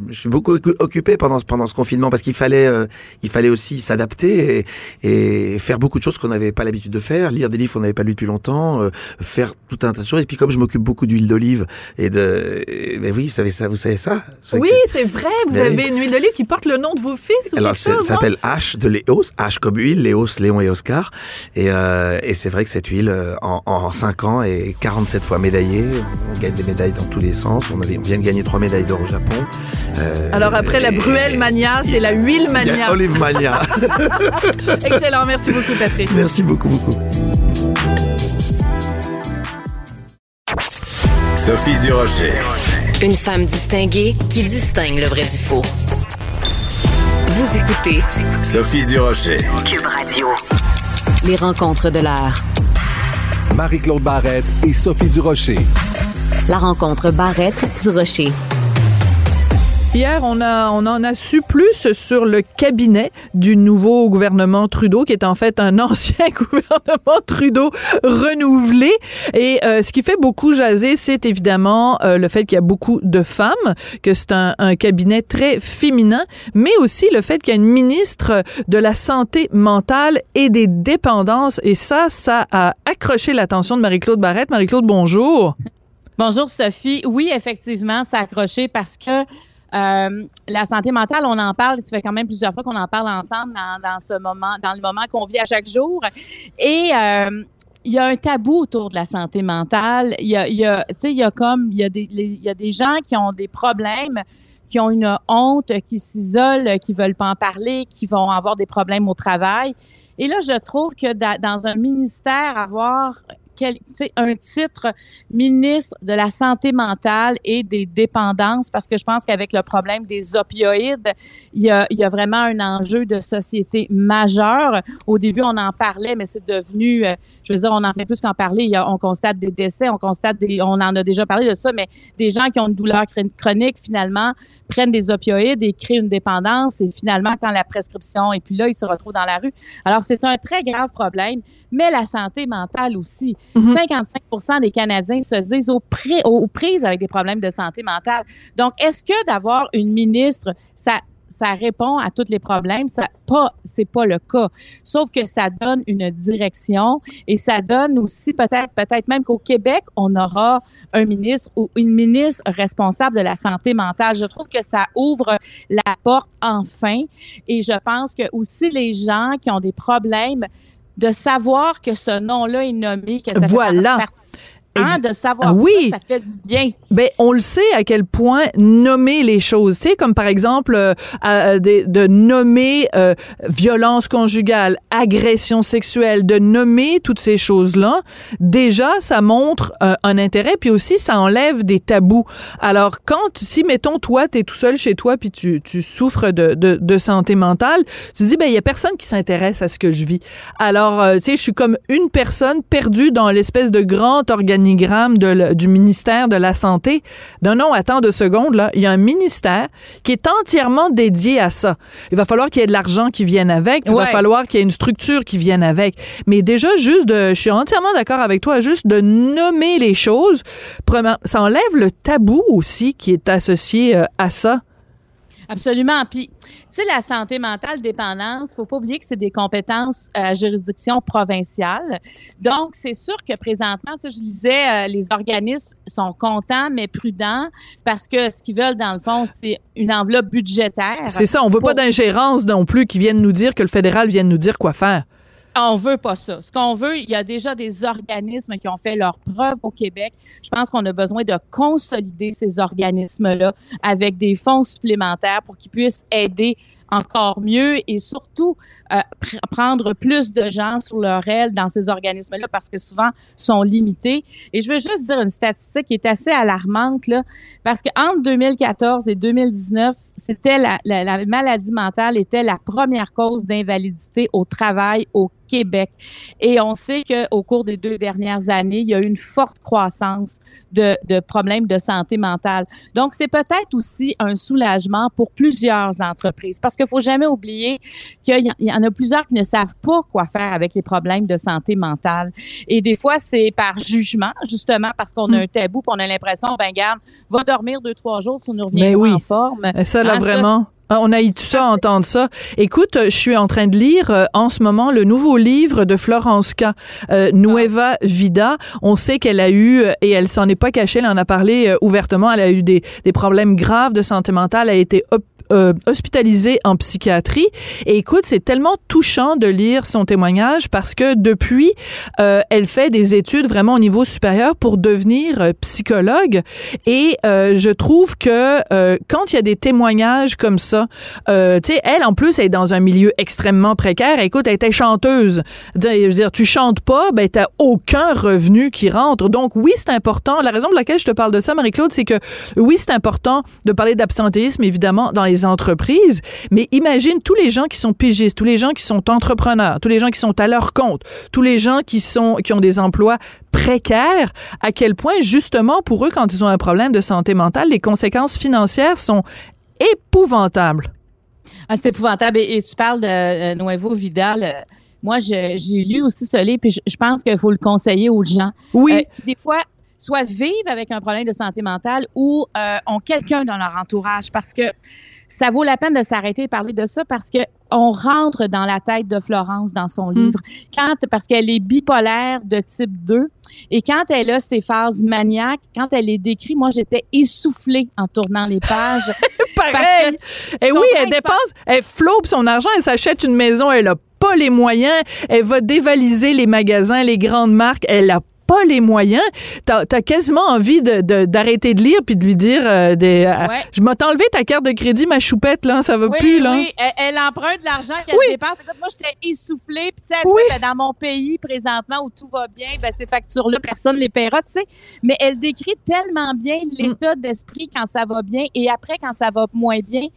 G: je, suis beaucoup occu- occupé pendant, ce- pendant ce confinement parce qu'il fallait, euh, il fallait aussi s'adapter et, et faire beaucoup de choses qu'on n'avait pas l'habitude de faire, lire des livres qu'on n'avait pas lus depuis longtemps, euh, faire tout un tas de choses. Et puis comme je m'occupe beaucoup d'huile d'olive et de, et- ben oui, vous savez ça, vous savez ça.
F: Oui, c'est vrai. Vous
G: Mais
F: avez
G: oui.
F: une huile d'olive qui porte le nom de vos fils ou
G: Alors,
F: quelque chose,
G: ça
F: non?
G: S'appelle H de Léos, H comme huile, Léos, Léon et Oscar. Et, euh, et c'est vrai que cette huile, euh, en, en 5 ans, est 47 fois médaillée. On gagne des médailles dans tous les sens. On, avait- on vient de gagner trois médailles d'or au Japon. Euh,
F: Alors après la Bruelle Mania, c'est la huile Mania.
G: Olive Mania.
F: Excellent. Merci beaucoup, Patrick.
G: Merci beaucoup, beaucoup.
E: Sophie Durocher.
A: Une femme distinguée qui distingue le vrai du faux. Vous écoutez
E: Sophie Durocher.
A: Cube Radio. Les rencontres de l'heure.
H: Marie-Claude Barrette et Sophie Durocher.
A: La rencontre Barrette du Rocher.
F: Hier, on, a, on en a su plus sur le cabinet du nouveau gouvernement Trudeau, qui est en fait un ancien gouvernement Trudeau renouvelé. Et euh, ce qui fait beaucoup jaser, c'est évidemment euh, le fait qu'il y a beaucoup de femmes, que c'est un, un cabinet très féminin, mais aussi le fait qu'il y a une ministre de la santé mentale et des dépendances. Et ça, ça a accroché l'attention de Marie-Claude Barrette. Marie-Claude, bonjour.
I: Bonjour Sophie. Oui, effectivement, ça a accroché parce que euh, la santé mentale, on en parle, ça fait quand même plusieurs fois qu'on en parle ensemble dans, ce moment, dans le moment qu'on vit à chaque jour. Et euh, il y a un tabou autour de la santé mentale. Il y a, il y il y a comme, il y a des, il y a des gens qui ont des problèmes, qui ont une honte, qui s'isolent, qui veulent pas en parler, qui vont avoir des problèmes au travail. Et là, je trouve que da- dans un ministère, avoir un titre ministre de la santé mentale et des dépendances, parce que je pense qu'avec le problème des opioïdes, il y a, il y a vraiment un enjeu de société majeur. Au début, on en parlait, mais c'est devenu, euh, je veux dire, on en fait plus qu'en parler. On constate des décès, on constate on en a déjà parlé de ça, mais des gens qui ont une douleur chronique, finalement, prennent des opioïdes et créent une dépendance. Et finalement, quand la prescription est plus là, ils se retrouvent dans la rue. Alors, c'est un très grave problème, mais la santé mentale aussi.
F: Mhm.
I: 55% des Canadiens se disent aux, aux prises avec des problèmes de santé mentale. Donc, est-ce que d'avoir une ministre, ça ça répond à tous les problèmes, ça pas c'est pas le cas. Sauf que ça donne une direction et ça donne aussi peut-être peut-être même qu'au Québec, on aura un ministre ou une ministre responsable de la santé mentale. Je trouve que ça ouvre la porte enfin et je pense que aussi les gens qui ont des problèmes de savoir que ce nom-là est nommé, que ça fait
F: Voilà.
I: partie hein, de savoir
F: oui.
I: ça, ça fait du bien.
F: Ben, on le sait à quel point nommer les choses, tu sais, comme par exemple euh, euh, des- de nommer euh, violence conjugale, agression sexuelle, de nommer toutes ces choses-là, déjà, ça montre euh, un intérêt, puis aussi, ça enlève des tabous. Alors, quand, si, mettons, toi, tu es tout seul chez toi, puis tu, tu souffres de, de, de santé mentale, tu te dis, ben, il y a personne qui s'intéresse à ce que je vis. Alors, euh, tu sais, je suis comme une personne perdue dans l'espèce de grand organigramme du ministère de la Santé. Non, non, attends deux secondes, là. Il y a un ministère qui est entièrement dédié à ça. Il va falloir qu'il y ait de l'argent qui vienne avec. Il va falloir qu'il y ait une structure qui vienne avec. Mais déjà, juste de, je suis entièrement d'accord avec toi, juste de nommer les choses, ça enlève le tabou aussi qui est associé euh, à ça.
I: Absolument. Puis, tu sais, la santé mentale, dépendance, faut pas oublier que c'est des compétences euh, à juridiction provinciale. Donc, c'est sûr que présentement, tu sais, je disais, euh, les organismes sont contents, mais prudents, parce que ce qu'ils veulent, dans le fond, c'est une enveloppe budgétaire.
F: C'est ça, on veut pas d'ingérence non plus qui vienne nous dire que le fédéral vienne nous dire quoi faire.
I: On veut pas ça. Ce qu'on veut, il y a déjà des organismes qui ont fait leurs preuves au Québec. Je pense qu'on a besoin de consolider ces organismes-là avec des fonds supplémentaires pour qu'ils puissent aider encore mieux et surtout euh, pr- prendre plus de gens sur leur aile dans ces organismes-là parce que souvent sont limités. Et je veux juste dire une statistique qui est assez alarmante là, parce que entre 2014 et 2019, c'était la, la, la maladie mentale était la première cause d'invalidité au travail au Québec. Et on sait qu'au cours des deux dernières années, il y a eu une forte croissance de, problèmes de santé mentale. Donc, c'est peut-être aussi un soulagement pour plusieurs entreprises parce qu'il faut jamais oublier qu'il y, en- en a plusieurs qui ne savent pas quoi faire avec les problèmes de santé mentale. Et des fois, c'est par jugement, justement, parce qu'on a un tabou, puis on a l'impression, ben garde, va dormir deux, trois jours, si nous reviendrons
F: oui.
I: en forme.
F: Et ça, là,
I: Ah,
F: vraiment. Ah, On a eu tout ça, entendre ça. Écoute, euh, je suis en train de lire euh, en ce moment le nouveau livre de Florence K, euh, Nueva Vida. On sait qu'elle a eu, euh, et elle s'en est pas cachée, elle en a parlé euh, ouvertement, elle a eu des, des problèmes graves de santé mentale, elle a été euh, hospitalisée en psychiatrie. Et écoute, c'est tellement touchant de lire son témoignage parce que depuis, euh, elle fait des études vraiment au niveau supérieur pour devenir euh, psychologue. Et euh, je trouve que euh, quand il y a des témoignages comme ça, euh, tu sais, elle en plus elle est dans un milieu extrêmement précaire. Écoute, elle était chanteuse. Je veux dire, tu chantes pas, ben t'as aucun revenu qui rentre. Donc oui, c'est important. La raison pour laquelle je te parle de ça, Marie-Claude, c'est que oui, c'est important de parler d'absentéisme évidemment dans les entreprises, mais imagine tous les gens qui sont pigistes, tous les gens qui sont entrepreneurs, tous les gens qui sont à leur compte, tous les gens qui sont qui ont des emplois précaires, à quel point justement pour eux quand ils ont un problème de santé mentale, les conséquences financières sont épouvantables.
I: Ah, c'est épouvantable. Et, et tu parles de euh, Nuevo Vidal. euh, moi, j'ai lu aussi ce livre, puis je, je pense qu'il faut le conseiller aux gens.
F: Oui.
I: Euh, qui, des fois, soit vivent avec un problème de santé mentale ou euh, ont quelqu'un dans leur entourage parce que ça vaut la peine de s'arrêter et parler de ça parce que on rentre dans la tête de Florence dans son livre quand parce qu'elle est bipolaire de type 2 et quand elle a ses phases maniaques, quand elle les décrit, moi j'étais essoufflée en tournant les pages.
F: Pareil. Et oui,
I: comprends,
F: elle dépense, elle flope son argent, elle s'achète une maison, elle a pas les moyens, elle va dévaliser les magasins, les grandes marques, elle a pas les moyens. T'as as quasiment envie de- de- d'arrêter de, lire puis de lui dire euh, des, euh,
I: Ouais.
F: je m'ai enlevé ta carte de crédit, ma choupette, là, ça va
I: Oui,
F: plus, là.
I: oui, elle, elle emprunte de l'argent qu'elle
F: Oui.
I: dépense. Écoute, moi, j'étais essoufflée. Puis, tu sais,
F: Oui.
I: ben, dans mon pays, présentement, où tout va bien, ben, ces factures-là, personne ne les paiera, tu sais. Mais elle décrit tellement bien l'état d'esprit quand ça va bien et après, quand ça va moins bien.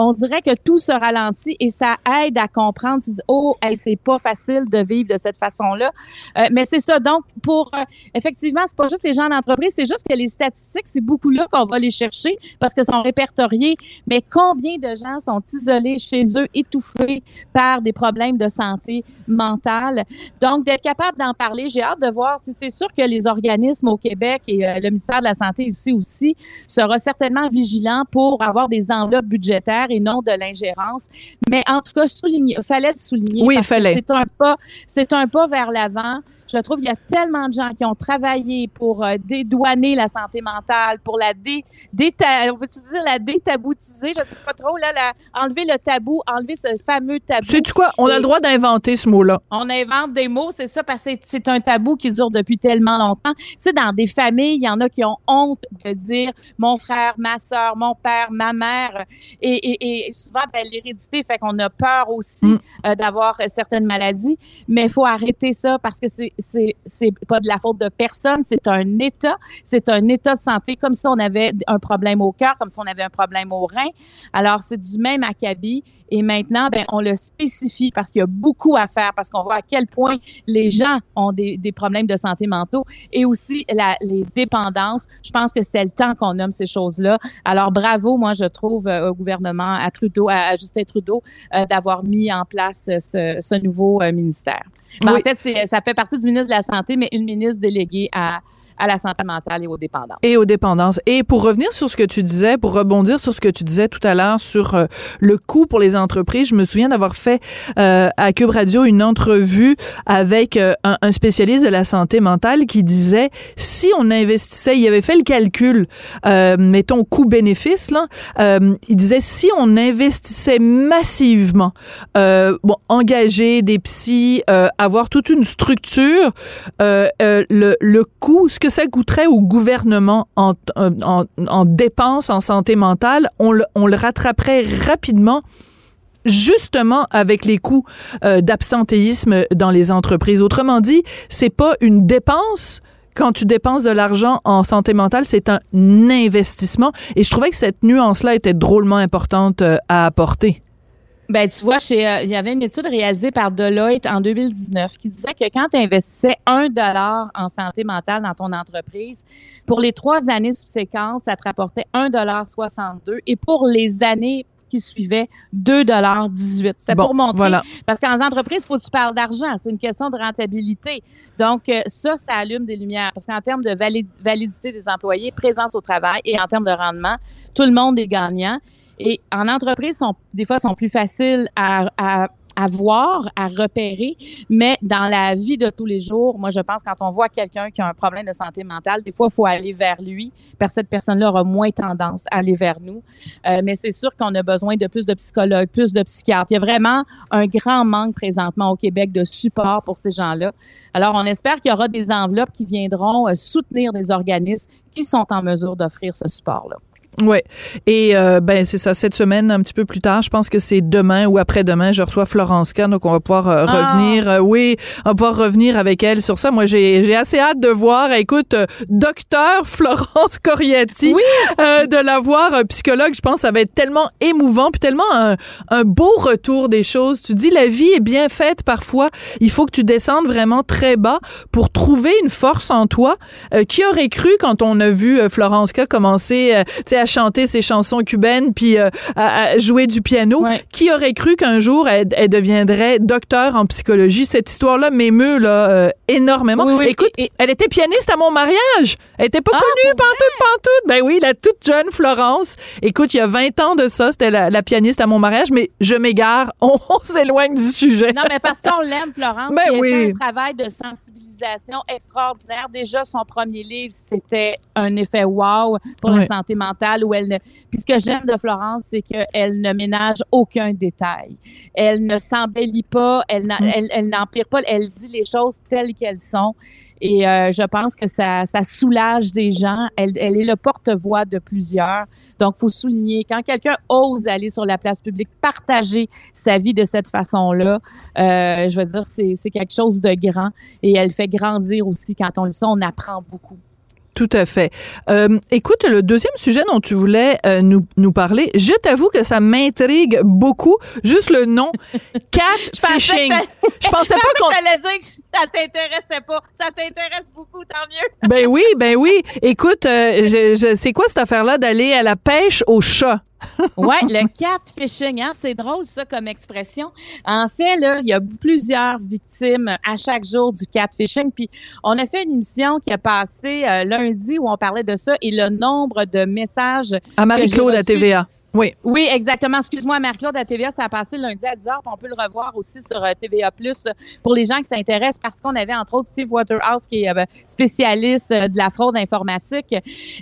I: On dirait que tout se ralentit et ça aide à comprendre. Tu dis, oh, hey, c'est pas facile de vivre de cette façon-là. Euh, mais c'est ça. Donc, pour euh, effectivement, c'est pas juste les gens d'entreprise, c'est juste que les statistiques, c'est beaucoup là qu'on va les chercher parce que sont répertoriés. Mais combien de gens sont isolés chez eux, étouffés par des problèmes de santé? Mentale? Donc, d'être capable d'en parler, j'ai hâte de voir. C'est sûr que les organismes au Québec et euh, le ministère de la Santé ici aussi sera certainement vigilant pour avoir des enveloppes budgétaires et non de l'ingérence. Mais en tout cas, souligner, fallait souligner.
F: Oui, il fallait.
I: C'est un pas, c'est un pas vers l'avant. Je trouve qu'il y a tellement de gens qui ont travaillé pour euh, dédouaner la santé mentale, pour la dé, déta, on peut-tu dire la détaboutiser, je sais pas trop là, la, enlever le tabou, enlever ce fameux tabou.
F: Sais-tu quoi? On a
I: Et-
F: le droit d'inventer ce mot-là.
I: on invente des mots, c'est ça, parce que c'est- c'est un tabou qui dure depuis tellement longtemps. Tu sais, dans des familles, il y en a qui ont honte de dire mon frère, ma soeur, mon père, ma mère. Et, et, et souvent, ben, l'hérédité fait qu'on a peur aussi
F: Mm.
I: euh, d'avoir euh, certaines maladies. Mais il faut arrêter ça parce que c'est c'est pas de la faute de personne, c'est un état, c'est un état de santé, comme si on avait un problème au cœur, comme si on avait un problème au rein. Alors, c'est du même acabit. Et maintenant, ben, on le spécifie parce qu'il y a beaucoup à faire, parce qu'on voit à quel point les gens ont des, des problèmes de santé mentaux et aussi la, les dépendances. Je pense que c'était le temps qu'on nomme ces choses-là. Alors, bravo, moi, je trouve, euh, au gouvernement, à Trudeau, à, à Justin Trudeau, euh, d'avoir mis en place euh, ce, ce nouveau euh, ministère. Ben,
F: Oui.
I: En fait, c'est- ça fait partie du ministre de la Santé, mais une ministre déléguée à, à la santé mentale et aux dépendances.
F: et aux dépendances. Et pour revenir sur ce que tu disais, pour rebondir sur ce que tu disais tout à l'heure sur euh, le coût pour les entreprises, je me souviens d'avoir fait euh, à Cube Radio une entrevue avec euh, un, spécialiste de la santé mentale qui disait si on investissait, il avait fait le calcul, euh, mettons coût-bénéfice là, il disait si on investissait massivement, bon, engager des psys, avoir toute une structure, le, le coût, ce que ça coûterait au gouvernement en, en, en dépenses en santé mentale, on le, on le rattraperait rapidement justement avec les coûts euh, d'absentéisme dans les entreprises. Autrement dit, c'est pas une dépense quand tu dépenses de l'argent en santé mentale, c'est un investissement. Et je trouvais que cette nuance-là était drôlement importante euh, à apporter.
I: Ben, tu vois, chez, euh, il y avait une étude réalisée par Deloitte en 2019 qui disait que quand tu investissais un dollar en santé mentale dans ton entreprise, pour les trois années subséquentes, ça te rapportait 1,62 et pour les années qui suivaient, 2,18 C'était
F: Bon,
I: pour montrer.
F: voilà.
I: Parce qu'en entreprise, il faut que tu parles d'argent. C'est une question de rentabilité. Donc, euh, ça, ça allume des lumières. Parce qu'en termes de valid- validité des employés, présence au travail et en termes de rendement, tout le monde est gagnant. Et en entreprise, sont, des fois, sont plus faciles à, à, à voir, à repérer, mais dans la vie de tous les jours, moi, je pense quand on voit quelqu'un qui a un problème de santé mentale, des fois, il faut aller vers lui, parce que cette personne-là aura moins tendance à aller vers nous. Euh, mais c'est sûr qu'on a besoin de plus de psychologues, plus de psychiatres. Il y a vraiment un grand manque présentement au Québec de support pour ces gens-là. Alors, on espère qu'il y aura des enveloppes qui viendront euh, soutenir des organismes qui sont en mesure d'offrir ce support-là.
F: Ouais. Et euh, ben c'est ça cette semaine un petit peu plus tard, je pense que c'est demain ou après-demain, je reçois Florence Kahn donc on va pouvoir euh,
I: Ah!
F: revenir euh, oui, on va pouvoir revenir avec elle sur ça. Moi j'ai j'ai assez hâte de voir écoute euh, docteur Florence Coriati
I: Oui.
F: euh, de la voir psychologue, je pense que ça va être tellement émouvant puis tellement un, un beau retour des choses. Tu dis la vie est bien faite parfois, il faut que tu descendes vraiment très bas pour trouver une force en toi. Euh, qui aurait cru quand on a vu Florence K commencer tu sais, chanter ses chansons cubaines puis euh, à, à jouer du piano.
I: Ouais.
F: Qui aurait cru qu'un jour elle, elle deviendrait docteur en psychologie? Cette histoire-là m'émeut là euh, énormément.
I: Oui, oui,
F: Écoute,
I: et- et-
F: elle était pianiste à mon mariage. Elle était pas
I: Ah,
F: connue pantoute pantoute. Ben oui, la toute jeune Florence. Écoute, il y a 20 ans de ça, c'était la, la pianiste à mon mariage, mais je m'égare. On, on s'éloigne du sujet.
I: Non, mais parce qu'on l'aime, Florence.
F: Ben
I: elle
F: oui.
I: fait un travail de sensibilisation extraordinaire. Déjà, son premier livre, c'était un effet wow pour la santé mentale. Où elle ne... Puis ce que j'aime de Florence, c'est qu'elle ne ménage aucun détail. Elle ne s'embellit pas, elle
F: Mm.
I: elle- elle n'empire pas, elle dit les choses telles qu'elles sont. Et euh, je pense que ça, ça soulage des gens. Elle, elle est le porte-voix de plusieurs. Donc, faut souligner, quand quelqu'un ose aller sur la place publique, partager sa vie de cette façon-là, euh, je veux dire, c'est c'est quelque chose de grand. Et elle fait grandir aussi. Quand on le sait, on apprend beaucoup.
F: Tout à fait. Euh, écoute, le deuxième sujet dont tu voulais euh, nous, nous parler, je t'avoue que ça m'intrigue beaucoup. Juste le nom, catfishing. Je pensais pas qu'on...
I: allait dire que ça t'intéressait pas. Ça t'intéresse beaucoup, tant mieux.
F: Ben oui, ben oui. Écoute, euh, je, je- c'est quoi cette affaire-là d'aller à la pêche au chat?
I: Ouais, le catfishing, hein, c'est drôle ça comme expression. En fait, là, il y a plusieurs victimes à chaque jour du catfishing. Puis on a fait une émission qui a passé euh, lundi où on parlait de ça et le nombre de messages
F: À Marie-Claude à TVA. Oui.
I: Oui, exactement. Excuse-moi, Marie-Claude à TVA, ça a passé lundi à 10h, puis on peut le revoir aussi sur euh, TVA+, euh, pour les gens qui s'intéressent, parce qu'on avait entre autres Steve Waterhouse, qui est euh, spécialiste de la fraude informatique.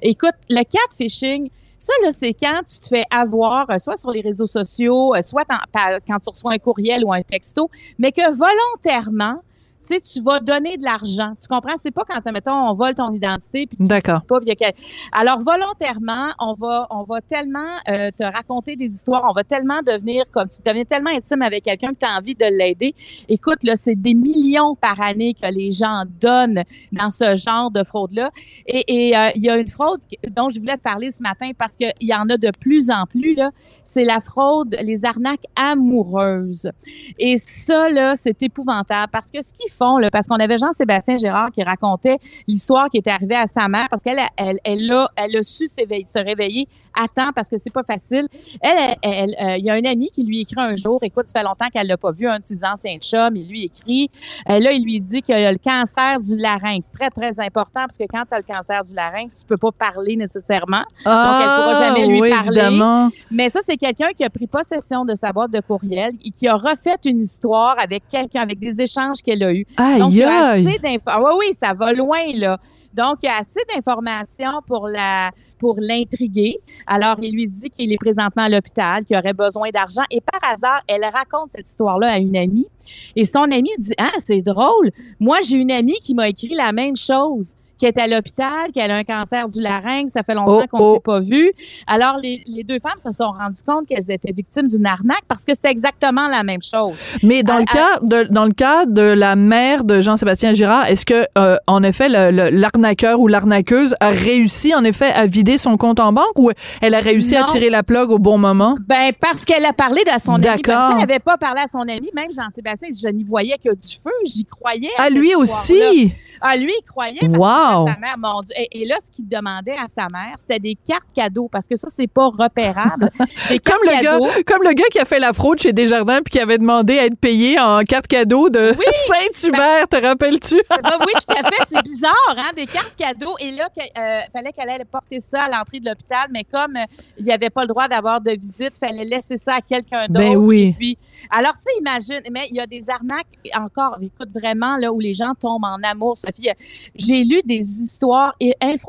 I: Écoute, le catfishing, ça, là, c'est quand tu te fais avoir, euh, soit sur les réseaux sociaux, euh, soit quand tu reçois un courriel ou un texto, mais que volontairement, tu sais, tu vas donner de l'argent. Tu comprends? C'est pas quand, mettons, on vole ton identité puis tu
F: D'accord.
I: sais pas. il a Alors, volontairement, on va, on va tellement euh, te raconter des histoires, on va tellement devenir comme tu deviens tellement intime avec quelqu'un que tu as envie de l'aider. Écoute, là, c'est des millions par année que les gens donnent dans ce genre de fraude-là. Et et, euh, il y a une fraude dont je voulais te parler ce matin parce qu'il y en a de plus en plus, là. C'est la fraude, les arnaques amoureuses. Et ça, là, c'est épouvantable parce que ce qu'ils font, là, parce qu'on avait Jean-Sébastien Gérard qui racontait l'histoire qui était arrivée à sa mère parce qu'elle, a- elle, elle, a, elle a su s'éveiller- se réveiller à temps parce que c'est pas facile. Elle, elle, elle, euh, il y a un ami qui lui écrit un jour, écoute, ça fait longtemps qu'elle l'a pas vu, un de ses anciens chums, il lui écrit, euh, là, il lui dit qu'il a le cancer du larynx. Très, très important parce que quand tu as le cancer du larynx, tu peux pas parler nécessairement. Donc, elle pourra jamais lui
F: Ah, oui,
I: parler.
F: évidemment.
I: Mais ça, c'est quelqu'un qui a pris possession de sa boîte de courriel et qui a refait une histoire avec quelqu'un, avec des échanges qu'elle a eus. Donc, il y a assez d'infos. Ah oui, oui, ça va loin, là. Donc, il y a assez d'informations pour la pour l'intriguer. Alors, il lui dit qu'il est présentement à l'hôpital, qu'il aurait besoin d'argent. Et par hasard, elle raconte cette histoire-là à une amie. Et son amie dit, ah, c'est drôle. Moi, j'ai une amie qui m'a écrit la même chose qui est à l'hôpital, qui a un cancer du larynx, ça fait longtemps
F: Oh,
I: qu'on ne
F: oh.
I: s'est pas vu. Alors, les, les deux femmes se sont rendues compte qu'elles étaient victimes d'une arnaque parce que c'était exactement la même chose.
F: Mais dans
I: À-
F: le
I: à-
F: cas de dans le cas de la mère de Jean-Sébastien Girard, est-ce que euh, en effet l'arnaqueur ou l'arnaqueuse a réussi en effet à vider son compte en banque ou elle a réussi à tirer la plug au bon moment?
I: Ben parce qu'elle a parlé de son ami.
F: D'accord.
I: Parce qu'elle n'avait pas parlé à son ami, même Jean-Sébastien, je n'y voyais que du feu, j'y croyais.
F: À
I: cette
F: lui aussi?
I: Ah, lui, il croyait parce
F: Wow.
I: que sa mère, mon Dieu. Et, et là, ce qu'il demandait à sa mère, c'était des cartes cadeaux, parce que ça, c'est pas repérable. Des
F: Comme le gars, comme le gars qui a fait la fraude chez Desjardins puis qui avait demandé à être payé en carte cadeau de Saint-Hubert, te rappelles-tu?
I: Ben oui, tout à fait. C'est bizarre, hein, des cartes cadeaux. Et là, que, euh, fallait qu'elle allait porter ça à l'entrée de l'hôpital, mais comme euh, il n'y avait pas le droit d'avoir de visite, fallait laisser ça à quelqu'un d'autre.
F: Ben oui.
I: Et puis, alors, tu sais, imagine, mais il y a des arnaques encore, écoute, vraiment, là, où les gens tombent en amour, Sophie. J'ai lu des histoires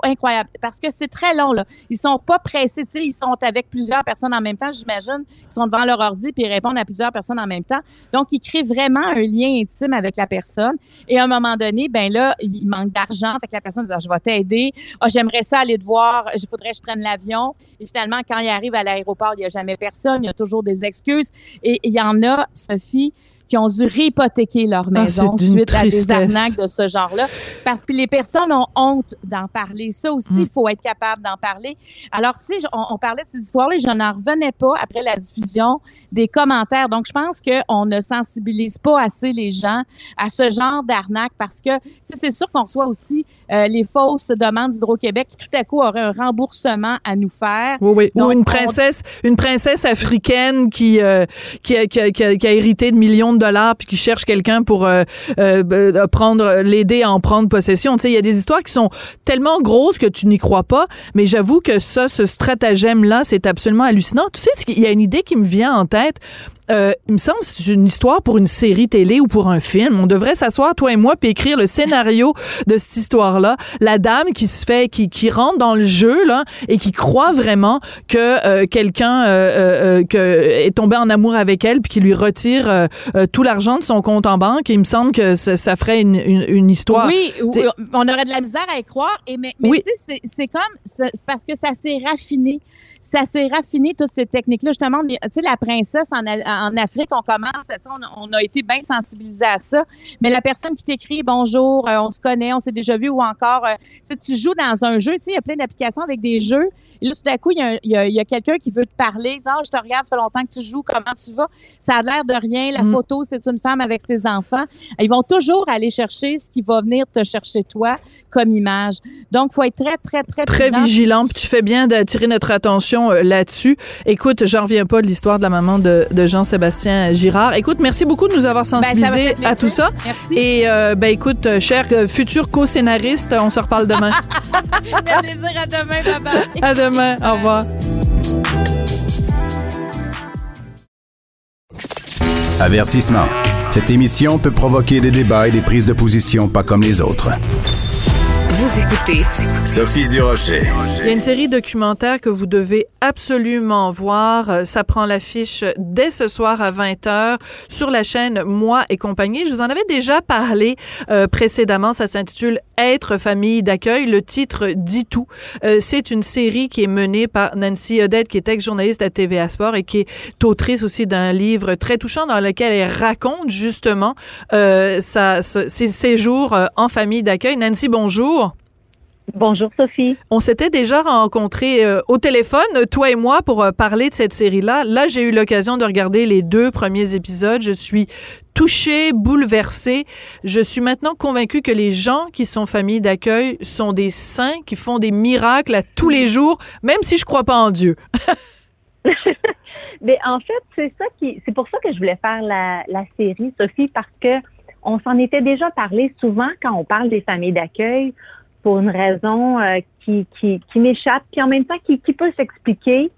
I: incroyables parce que c'est très long, là. Ils sont pas pressés, ils sont avec plusieurs personnes en même temps, j'imagine. Ils sont devant leur ordi puis ils répondent à plusieurs personnes en même temps. Donc, ils créent vraiment un lien intime avec la personne. Et à un moment donné, ben là, il manque d'argent. Fait que la personne dit, Ah, je vais t'aider. Ah, j'aimerais ça aller te voir. Il faudrait que je prenne l'avion. Et finalement, quand il arrive à l'aéroport, il n'y a jamais personne. Il y a toujours des excuses. Et il y en a, Sophie, qui ont dû réhypothéquer leur
F: Ah,
I: maison suite à des arnaques de ce genre-là. Parce que les personnes ont honte d'en parler. Ça aussi,
F: Mm.
I: il faut être capable d'en parler. Alors, tu sais, on, on parlait de ces histoires-là et je n'en revenais pas après la diffusion des commentaires. Donc, je pense qu'on ne sensibilise pas assez les gens à ce genre d'arnaque parce que, c'est sûr qu'on reçoit aussi euh, les fausses demandes d'Hydro-Québec qui, tout à coup, auraient un remboursement à nous faire.
F: Oui, oui. Ou une
I: on-
F: princesse, une princesse africaine qui, euh, qui, a, qui, a, qui a- qui a hérité de millions de dollars puis qui cherche quelqu'un pour euh, euh, euh, prendre, l'aider à en prendre possession. Tu sais, il y a des histoires qui sont tellement grosses que tu n'y crois pas. Mais j'avoue que ça, ce stratagème-là, c'est absolument hallucinant. Tu sais, il y a une idée qui me vient en tête? Euh, il me semble que c'est une histoire pour une série télé ou pour un film. On devrait s'asseoir, toi et moi, puis écrire le scénario de cette histoire-là. La dame qui se fait, qui, qui rentre dans le jeu, là, et qui croit vraiment que euh, quelqu'un euh, euh, que est tombé en amour avec elle, puis qui lui retire tout l'argent de son compte en banque. Et il me semble que ça, ça ferait une, une, une histoire.
I: Oui,
F: T'sais-
I: on aurait de la misère à y croire. Et mais
F: Oui.
I: c'est- comme parce que ça s'est raffiné. Ça s'est raffiné toutes ces techniques-là. Justement, tu sais, la princesse en, en Afrique, on commence, on, on a été bien sensibilisé à ça. Mais la personne qui t'écrit bonjour, euh, on se connaît, on s'est déjà vu, ou encore, euh, tu sais, tu joues dans un jeu, tu sais, il y a plein d'applications avec des jeux. Et là, tout à coup, il y a, il il quelqu'un qui veut te parler. Ah, je te regarde, ça fait longtemps que tu joues, comment tu vas? Ça a l'air de rien. La
F: Mm.
I: photo, c'est une femme avec ses enfants. Ils vont toujours aller chercher ce qui va venir te chercher toi comme image. Donc, faut être très, très, très
F: Très vigilant. Puis tu fais bien d'attirer notre attention euh, là-dessus. Écoute, j'en reviens pas de l'histoire de la maman de, de Jean-Sébastien Girard. Écoute, merci beaucoup de nous avoir
I: Ben,
F: sensibilisés à tout ça.
I: Merci.
F: Et euh, ben écoute, euh, cher euh, futur co-scénariste, on se reparle demain.
I: Un plaisir à demain,
F: à demain. Au revoir.
E: Avertissement. Cette émission peut provoquer des débats et des prises de position pas comme les autres.
A: Vous écoutez
E: Sophie Durocher.
F: Il y a une série documentaire que vous devez absolument voir. Euh, Ça prend l'affiche dès ce soir à 20h sur la chaîne Moi et compagnie. Je vous en avais déjà parlé euh, précédemment. Ça s'intitule Être famille d'accueil. Le titre dit tout. Euh, c'est une série qui est menée par Nancy Odette, qui est ex-journaliste à TVA Sport et qui est autrice aussi d'un livre très touchant dans lequel elle raconte justement euh, sa, sa- ses séjours euh, en famille d'accueil. Nancy, bonjour.
J: Bonjour Sophie.
F: On s'était déjà rencontrés euh, au téléphone, toi et moi, pour euh, parler de cette série-là. Là, j'ai eu l'occasion de regarder les deux premiers épisodes. Je suis touchée, bouleversée. Je suis maintenant convaincue que les gens qui sont familles d'accueil sont des saints qui font des miracles à tous les jours, même si je crois pas en Dieu.
J: Mais en fait, c'est ça qui, c'est pour ça que je voulais faire la, la série, Sophie, parce que on s'en était déjà parlé souvent quand on parle des familles d'accueil pour une raison euh, qui, qui, m'échappe, puis en même temps qui, qui peut s'expliquer.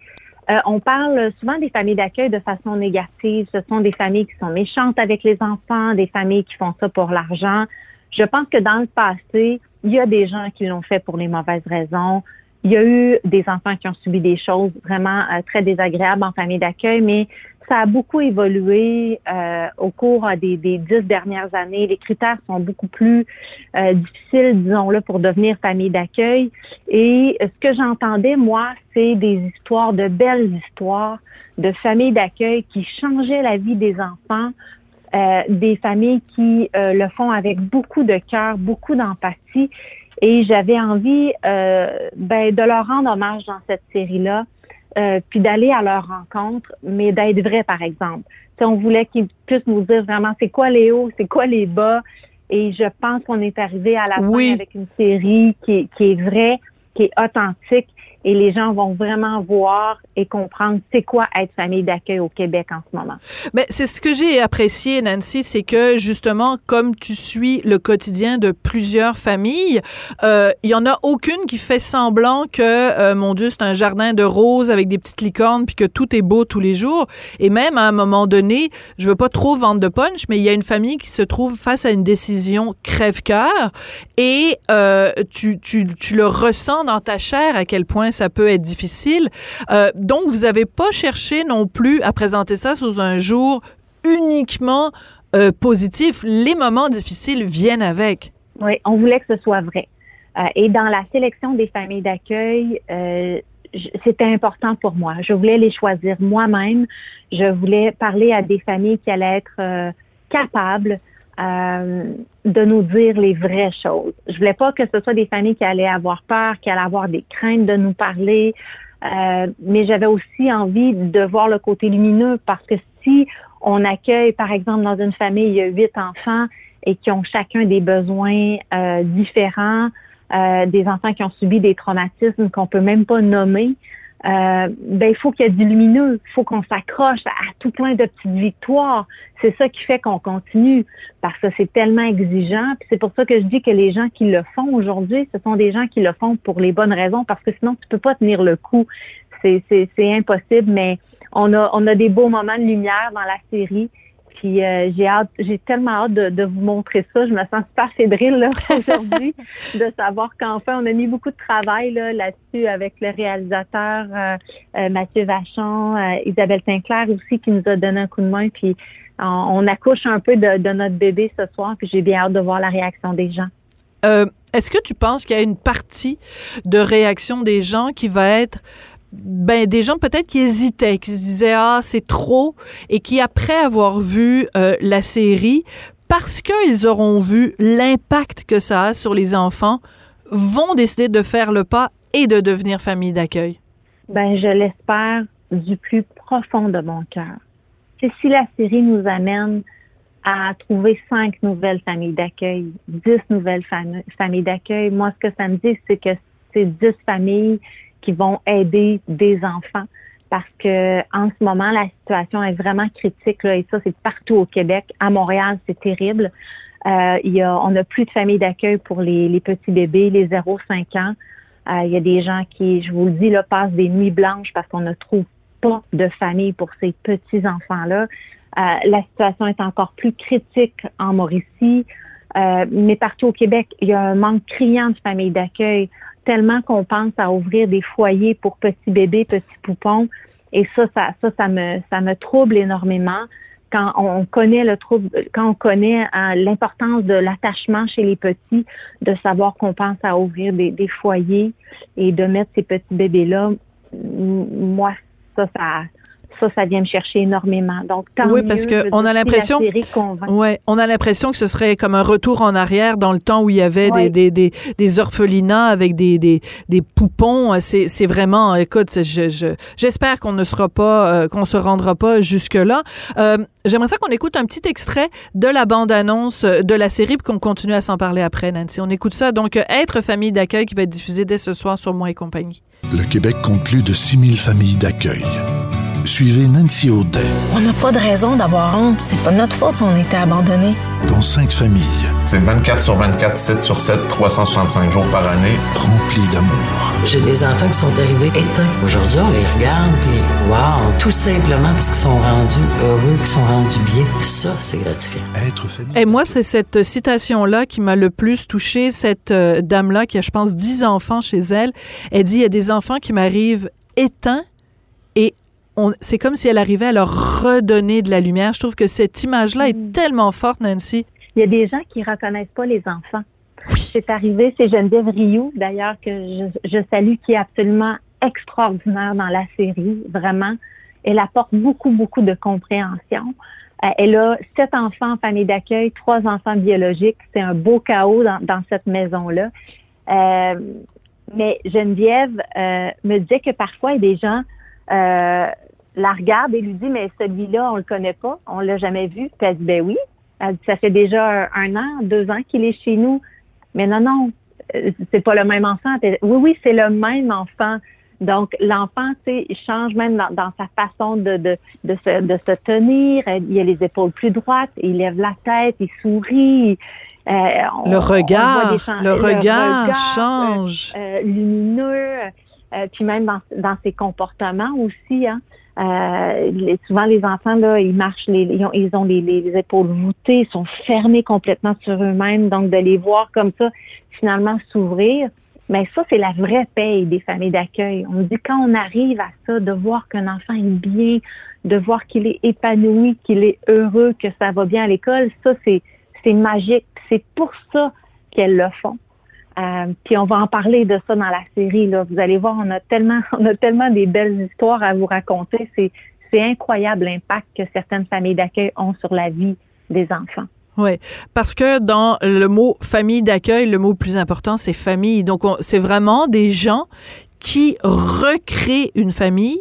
J: Euh, on parle souvent des familles d'accueil de façon négative. Ce sont des familles qui sont méchantes avec les enfants, des familles qui font ça pour l'argent. Je pense que dans le passé, il y a des gens qui l'ont fait pour les mauvaises raisons. Il y a eu des enfants qui ont subi des choses vraiment euh, très désagréables en famille d'accueil, mais ça a beaucoup évolué euh, au cours euh, des, des dix dernières années. Les critères sont beaucoup plus euh, difficiles, disons-le, pour devenir famille d'accueil. Et ce que j'entendais, moi, c'est des histoires, de belles histoires de familles d'accueil qui changeaient la vie des enfants, euh, des familles qui euh, le font avec beaucoup de cœur, beaucoup d'empathie. Et j'avais envie euh, ben, de leur rendre hommage dans cette série-là, euh, puis d'aller à leur rencontre, mais d'être vrai, par exemple. Si on voulait qu'ils puissent nous dire vraiment c'est quoi les hauts, c'est quoi les bas? Et je pense qu'on est arrivé à la
F: Oui.
J: fin avec une série qui, est- qui est vraie, qui est authentique, et les gens vont vraiment voir et comprendre c'est quoi être famille d'accueil au Québec en ce moment.
F: Mais c'est ce que j'ai apprécié, Nancy, c'est que justement, comme tu suis le quotidien de plusieurs familles, euh, il y en a aucune qui fait semblant que, euh, mon Dieu, c'est un jardin de roses avec des petites licornes, puis que tout est beau tous les jours. Et même à un moment donné, je veux pas trop vendre de punch, mais il y a une famille qui se trouve face à une décision crève-cœur, et euh, tu, tu, tu le ressens dans ta chair à quel point ça peut être difficile. Euh, donc, vous avez pas cherché non plus à présenter ça sous un jour uniquement euh, positif. Les moments difficiles viennent avec.
J: Oui, on voulait que ce soit vrai. Euh, et dans la sélection des familles d'accueil, c'était important pour moi. Je voulais les choisir moi-même. Je voulais parler à des familles qui allaient être capables euh, de nous dire les vraies choses. Je voulais pas que ce soit des familles qui allaient avoir peur, qui allaient avoir des craintes de nous parler. Euh, mais j'avais aussi envie de voir le côté lumineux parce que si on accueille, par exemple, dans une famille, il y a huit enfants et qui ont chacun des besoins euh, différents, euh, des enfants qui ont subi des traumatismes qu'on peut même pas nommer, euh, ben il faut qu'il y ait du lumineux, il faut qu'on s'accroche à, tout plein de petites victoires. C'est ça qui fait qu'on continue parce que c'est tellement exigeant. Puis c'est pour ça que je dis que les gens qui le font aujourd'hui, ce sont des gens qui le font pour les bonnes raisons parce que sinon tu peux pas tenir le coup. C'est impossible. Mais on a on a des beaux moments de lumière dans la série. Puis euh, j'ai hâte, j'ai tellement hâte de, vous montrer ça. Je me sens super fébrile aujourd'hui de savoir qu'enfin on a mis beaucoup de travail là, là-dessus avec le réalisateur euh, euh, Mathieu Vachon, Isabelle Sinclair aussi qui nous a donné un coup de main. Puis on, accouche un peu de, notre bébé ce soir. Puis j'ai bien hâte de voir la réaction des gens.
F: Est-ce que tu penses qu'il y a une partie de réaction des gens qui va être ben des gens peut-être qui hésitaient, qui se disaient ah c'est trop et qui après avoir vu euh, la série parce qu'ils auront vu l'impact que ça a sur les enfants vont décider de faire le pas et de devenir famille d'accueil.
J: Ben je l'espère du plus profond de mon cœur. C'est si la série nous amène à trouver cinq nouvelles familles d'accueil, dix nouvelles familles d'accueil. Moi, ce que ça me dit, c'est que c'est dix familles qui vont aider des enfants parce que en ce moment, la situation est vraiment critique là, et ça, c'est partout au Québec. À Montréal, c'est terrible. Euh, il y a, on n'a plus de familles d'accueil pour les, les, petits bébés, les 0-5 ans. Euh, il y a des gens qui, je vous le dis, là, passent des nuits blanches parce qu'on ne trouve pas de famille pour ces petits enfants-là. Euh, la situation est encore plus critique en Mauricie, euh, mais partout au Québec, il y a un manque criant de familles d'accueil, tellement qu'on pense à ouvrir des foyers pour petits bébés, petits poupons. Et ça, ça, ça, ça me, ça me trouble énormément quand on connaît le trouble, quand on connaît euh, l'importance de l'attachement chez les petits, de savoir qu'on pense à ouvrir des, des foyers et de mettre ces petits bébés-là. Moi, ça, ça, ça, ça vient me chercher énormément. Donc, tant
F: oui, parce que on a l'impression, ouais, on a l'impression que ce serait comme un retour en arrière dans le temps où il y avait des, des, des, des, orphelinats avec des, des, des poupons. C'est, vraiment, écoute, je, je, j'espère qu'on ne sera pas, euh, qu'on se rendra pas jusque là. Euh, j'aimerais ça qu'on écoute un petit extrait de la bande-annonce de la série puis qu'on continue à s'en parler après, Nancy. On écoute ça. Donc, être famille d'accueil qui va être diffusé dès ce soir sur Moi et compagnie.
K: Le Québec compte plus de 6000 familles d'accueil. Suivez Nancy Audet.
L: On n'a pas de raison d'avoir honte. C'est pas notre faute si on a été abandonnés.
K: Dans cinq familles.
B: C'est 24 sur 24, 7 sur 7, 365 jours par année.
K: Remplis d'amour.
M: J'ai des enfants qui sont arrivés éteints. Aujourd'hui, on les regarde, puis wow, tout simplement parce qu'ils sont rendus heureux, qu'ils sont rendus bien. Ça, c'est gratifiant.
K: Être famille.
F: Et moi, c'est cette citation-là qui m'a le plus touchée. Cette euh, dame-là qui a, je pense, 10 enfants chez elle. Elle dit, il y a des enfants qui m'arrivent éteints c'est comme si elle arrivait à leur redonner de la lumière. Je trouve que cette image-là est
J: Mm.
F: tellement forte, Nancy.
J: Il y a des gens qui reconnaissent pas les enfants. C'est arrivé, c'est Geneviève Rioux, d'ailleurs, que je, je salue, qui est absolument extraordinaire dans la série, vraiment. Elle apporte beaucoup, beaucoup de compréhension. Euh, elle a sept enfants en famille d'accueil, trois enfants biologiques. C'est un beau chaos dans, dans cette maison-là. Euh, mais Geneviève euh, me disait que parfois, il y a des gens euh, la regardent et lui dit mais celui-là, on le connaît pas, on l'a jamais vu. Puis elle dit ben oui. Elle dit, ça fait déjà un, an, deux ans qu'il est chez nous. Mais non, non, euh, c'est pas le même enfant. Oui, oui, c'est le même enfant. Donc, l'enfant, tu sais, il change même dans, dans sa façon de, de, de, se, de se tenir. Il a les épaules plus droites, il lève la tête, il sourit. Euh, on-
F: Le regard,
J: chan-
F: le regard
J: regard,
F: change.
J: euh, euh, lumineux, puis même dans, dans ses comportements aussi. Hein. Euh, souvent, les enfants, là, ils marchent, ils ont, ils ont les, les épaules voûtées, ils sont fermés complètement sur eux-mêmes. Donc, de les voir comme ça, finalement, s'ouvrir, mais ça, c'est la vraie paye des familles d'accueil. On dit quand on arrive à ça, de voir qu'un enfant est bien, de voir qu'il est épanoui, qu'il est heureux, que ça va bien à l'école, ça, c'est, c'est magique. C'est pour ça qu'elles le font. Euh, puis on va en parler de ça dans la série. Là. Vous allez voir, on a tellement, on a tellement des belles histoires à vous raconter. C'est, c'est incroyable l'impact que certaines familles d'accueil ont sur la vie des enfants.
F: Oui, parce que dans le mot famille d'accueil, le mot plus important, c'est famille. Donc, on- c'est vraiment des gens qui recréent une famille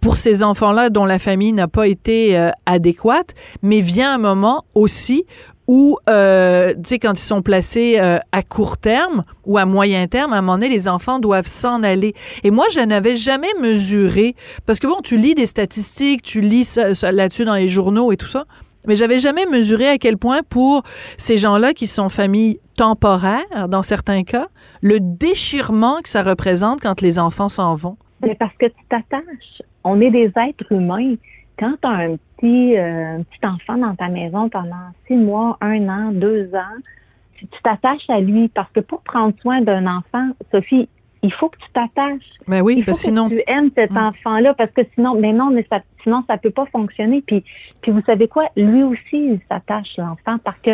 F: pour ces enfants-là dont la famille n'a pas été euh, adéquate, mais vient un moment aussi où, euh, tu sais, quand ils sont placés euh, à court terme ou à moyen terme, à un moment donné, les enfants doivent s'en aller. Et moi, je n'avais jamais mesuré, parce que bon, tu lis des statistiques, tu lis ça- ça là-dessus dans les journaux et tout ça, mais j'avais jamais mesuré à quel point pour ces gens-là qui sont familles temporaires, dans certains cas, le déchirement que ça représente quand les enfants s'en vont.
J: Mais parce que tu t'attaches. On est des êtres humains. Quand tu as un petit, euh, un petit enfant dans ta maison pendant six mois, un an, deux ans, tu t'attaches à lui parce que pour prendre soin d'un enfant, Sophie, il faut que tu t'attaches.
F: Mais oui,
J: il faut
F: parce que sinon,
J: tu aimes cet
F: Mm.
J: enfant-là parce que sinon, mais non, mais ça, sinon ça peut pas fonctionner. Puis, puis vous savez quoi, lui aussi il s'attache l'enfant parce que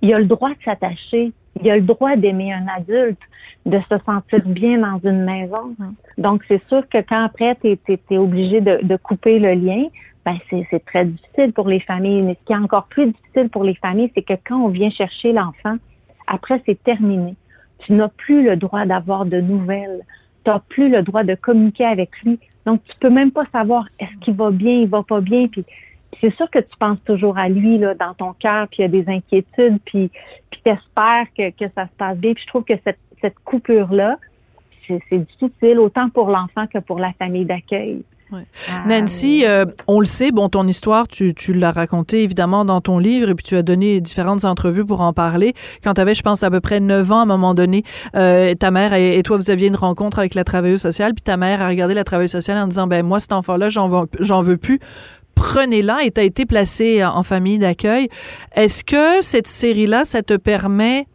J: il a le droit de s'attacher Il a le droit d'aimer un adulte, de se sentir bien dans une maison. Donc, c'est sûr que quand après, tu es, obligé de, de, couper le lien, ben c'est très difficile pour les familles. Mais ce qui est encore plus difficile pour les familles, c'est que quand on vient chercher l'enfant, après, c'est terminé. Tu n'as plus le droit d'avoir de nouvelles. Tu n'as plus le droit de communiquer avec lui. Donc, tu peux même pas savoir est-ce qu'il va bien, il va pas bien. Puis, c'est sûr que tu penses toujours à lui là, dans ton cœur, puis il y a des inquiétudes, puis, puis tu espères que, que ça se passe bien. Puis je trouve que cette, cette coupure-là, c'est difficile autant pour l'enfant que pour la famille d'accueil.
F: Ah, Nancy, euh, on le sait, bon, ton histoire, tu, tu l'as racontée évidemment dans ton livre et puis tu as donné différentes entrevues pour en parler. Quand tu avais, je pense, à peu près 9 ans à un moment donné, euh, ta mère et, toi, vous aviez une rencontre avec la travailleuse sociale, puis ta mère a regardé la travailleuse sociale en disant, ben moi, cet enfant-là, j'en veux, j'en veux plus prenez-la et tu as été placé en famille d'accueil. Est-ce que cette série-là, ça te permet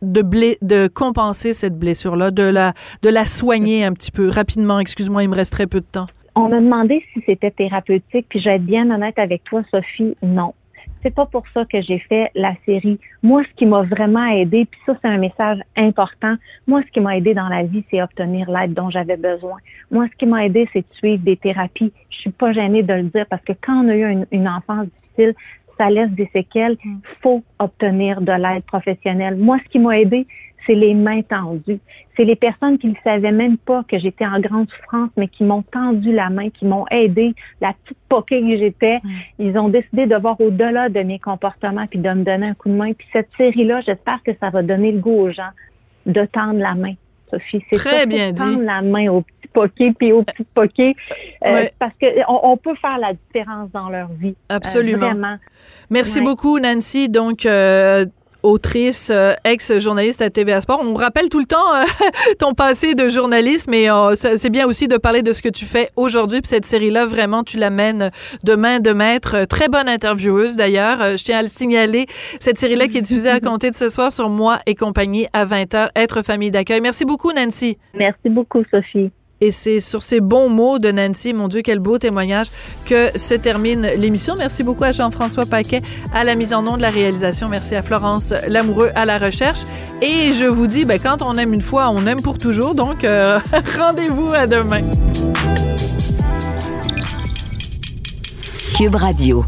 F: de, de compenser cette blessure-là, de la, de la soigner un petit peu rapidement? Excuse-moi, il me reste très peu de temps.
J: On m'a demandé si c'était thérapeutique, puis je vais être bien honnête avec toi, Sophie, non. C'est pas pour ça que j'ai fait la série. Moi, ce qui m'a vraiment aidé, puis ça, c'est un message important. Moi, ce qui m'a aidé dans la vie, c'est obtenir l'aide dont j'avais besoin. Moi, ce qui m'a aidé, c'est de suivre des thérapies. Je suis pas gênée de le dire parce que quand on a eu une, une enfance difficile, ça laisse des séquelles. Il faut obtenir de l'aide professionnelle. Moi, ce qui m'a aidé, c'est les mains tendues. C'est les personnes qui ne savaient même pas que j'étais en grande souffrance, mais qui m'ont tendu la main, qui m'ont aidé. La petite poquée que j'étais, ils ont décidé de voir au-delà de mes comportements puis de me donner un coup de main. Puis cette série-là, j'espère que ça va donner le goût aux gens de tendre la main. Sophie, c'est
F: Très bien dit.
J: tendre la main aux petits poquets puis aux petits poquets euh, parce qu'on on peut faire la différence dans leur vie.
F: Euh, Absolument. Merci beaucoup, Nancy. Donc, euh, autrice, euh, ex-journaliste à TVA Sport. On rappelle tout le temps euh, ton passé de journaliste, mais euh, c'est bien aussi de parler de ce que tu fais aujourd'hui. Puis cette série-là, vraiment, tu l'amènes de main de maître. Très bonne intervieweuse, d'ailleurs. Je tiens à le signaler. Cette série-là qui est diffusée à compter de ce soir sur Moi et compagnie à 20h, Être famille d'accueil. Merci beaucoup, Nancy.
J: Merci beaucoup, Sophie.
F: Et c'est sur ces bons mots de Nancy, mon Dieu, quel beau témoignage, que se termine l'émission. Merci beaucoup à Jean-François Paquet à la mise en nom de la réalisation. Merci à Florence Lamoureux à la recherche. Et je vous dis, ben, quand on aime une fois, on aime pour toujours. Donc, euh, rendez-vous à demain.
A: Cube Radio.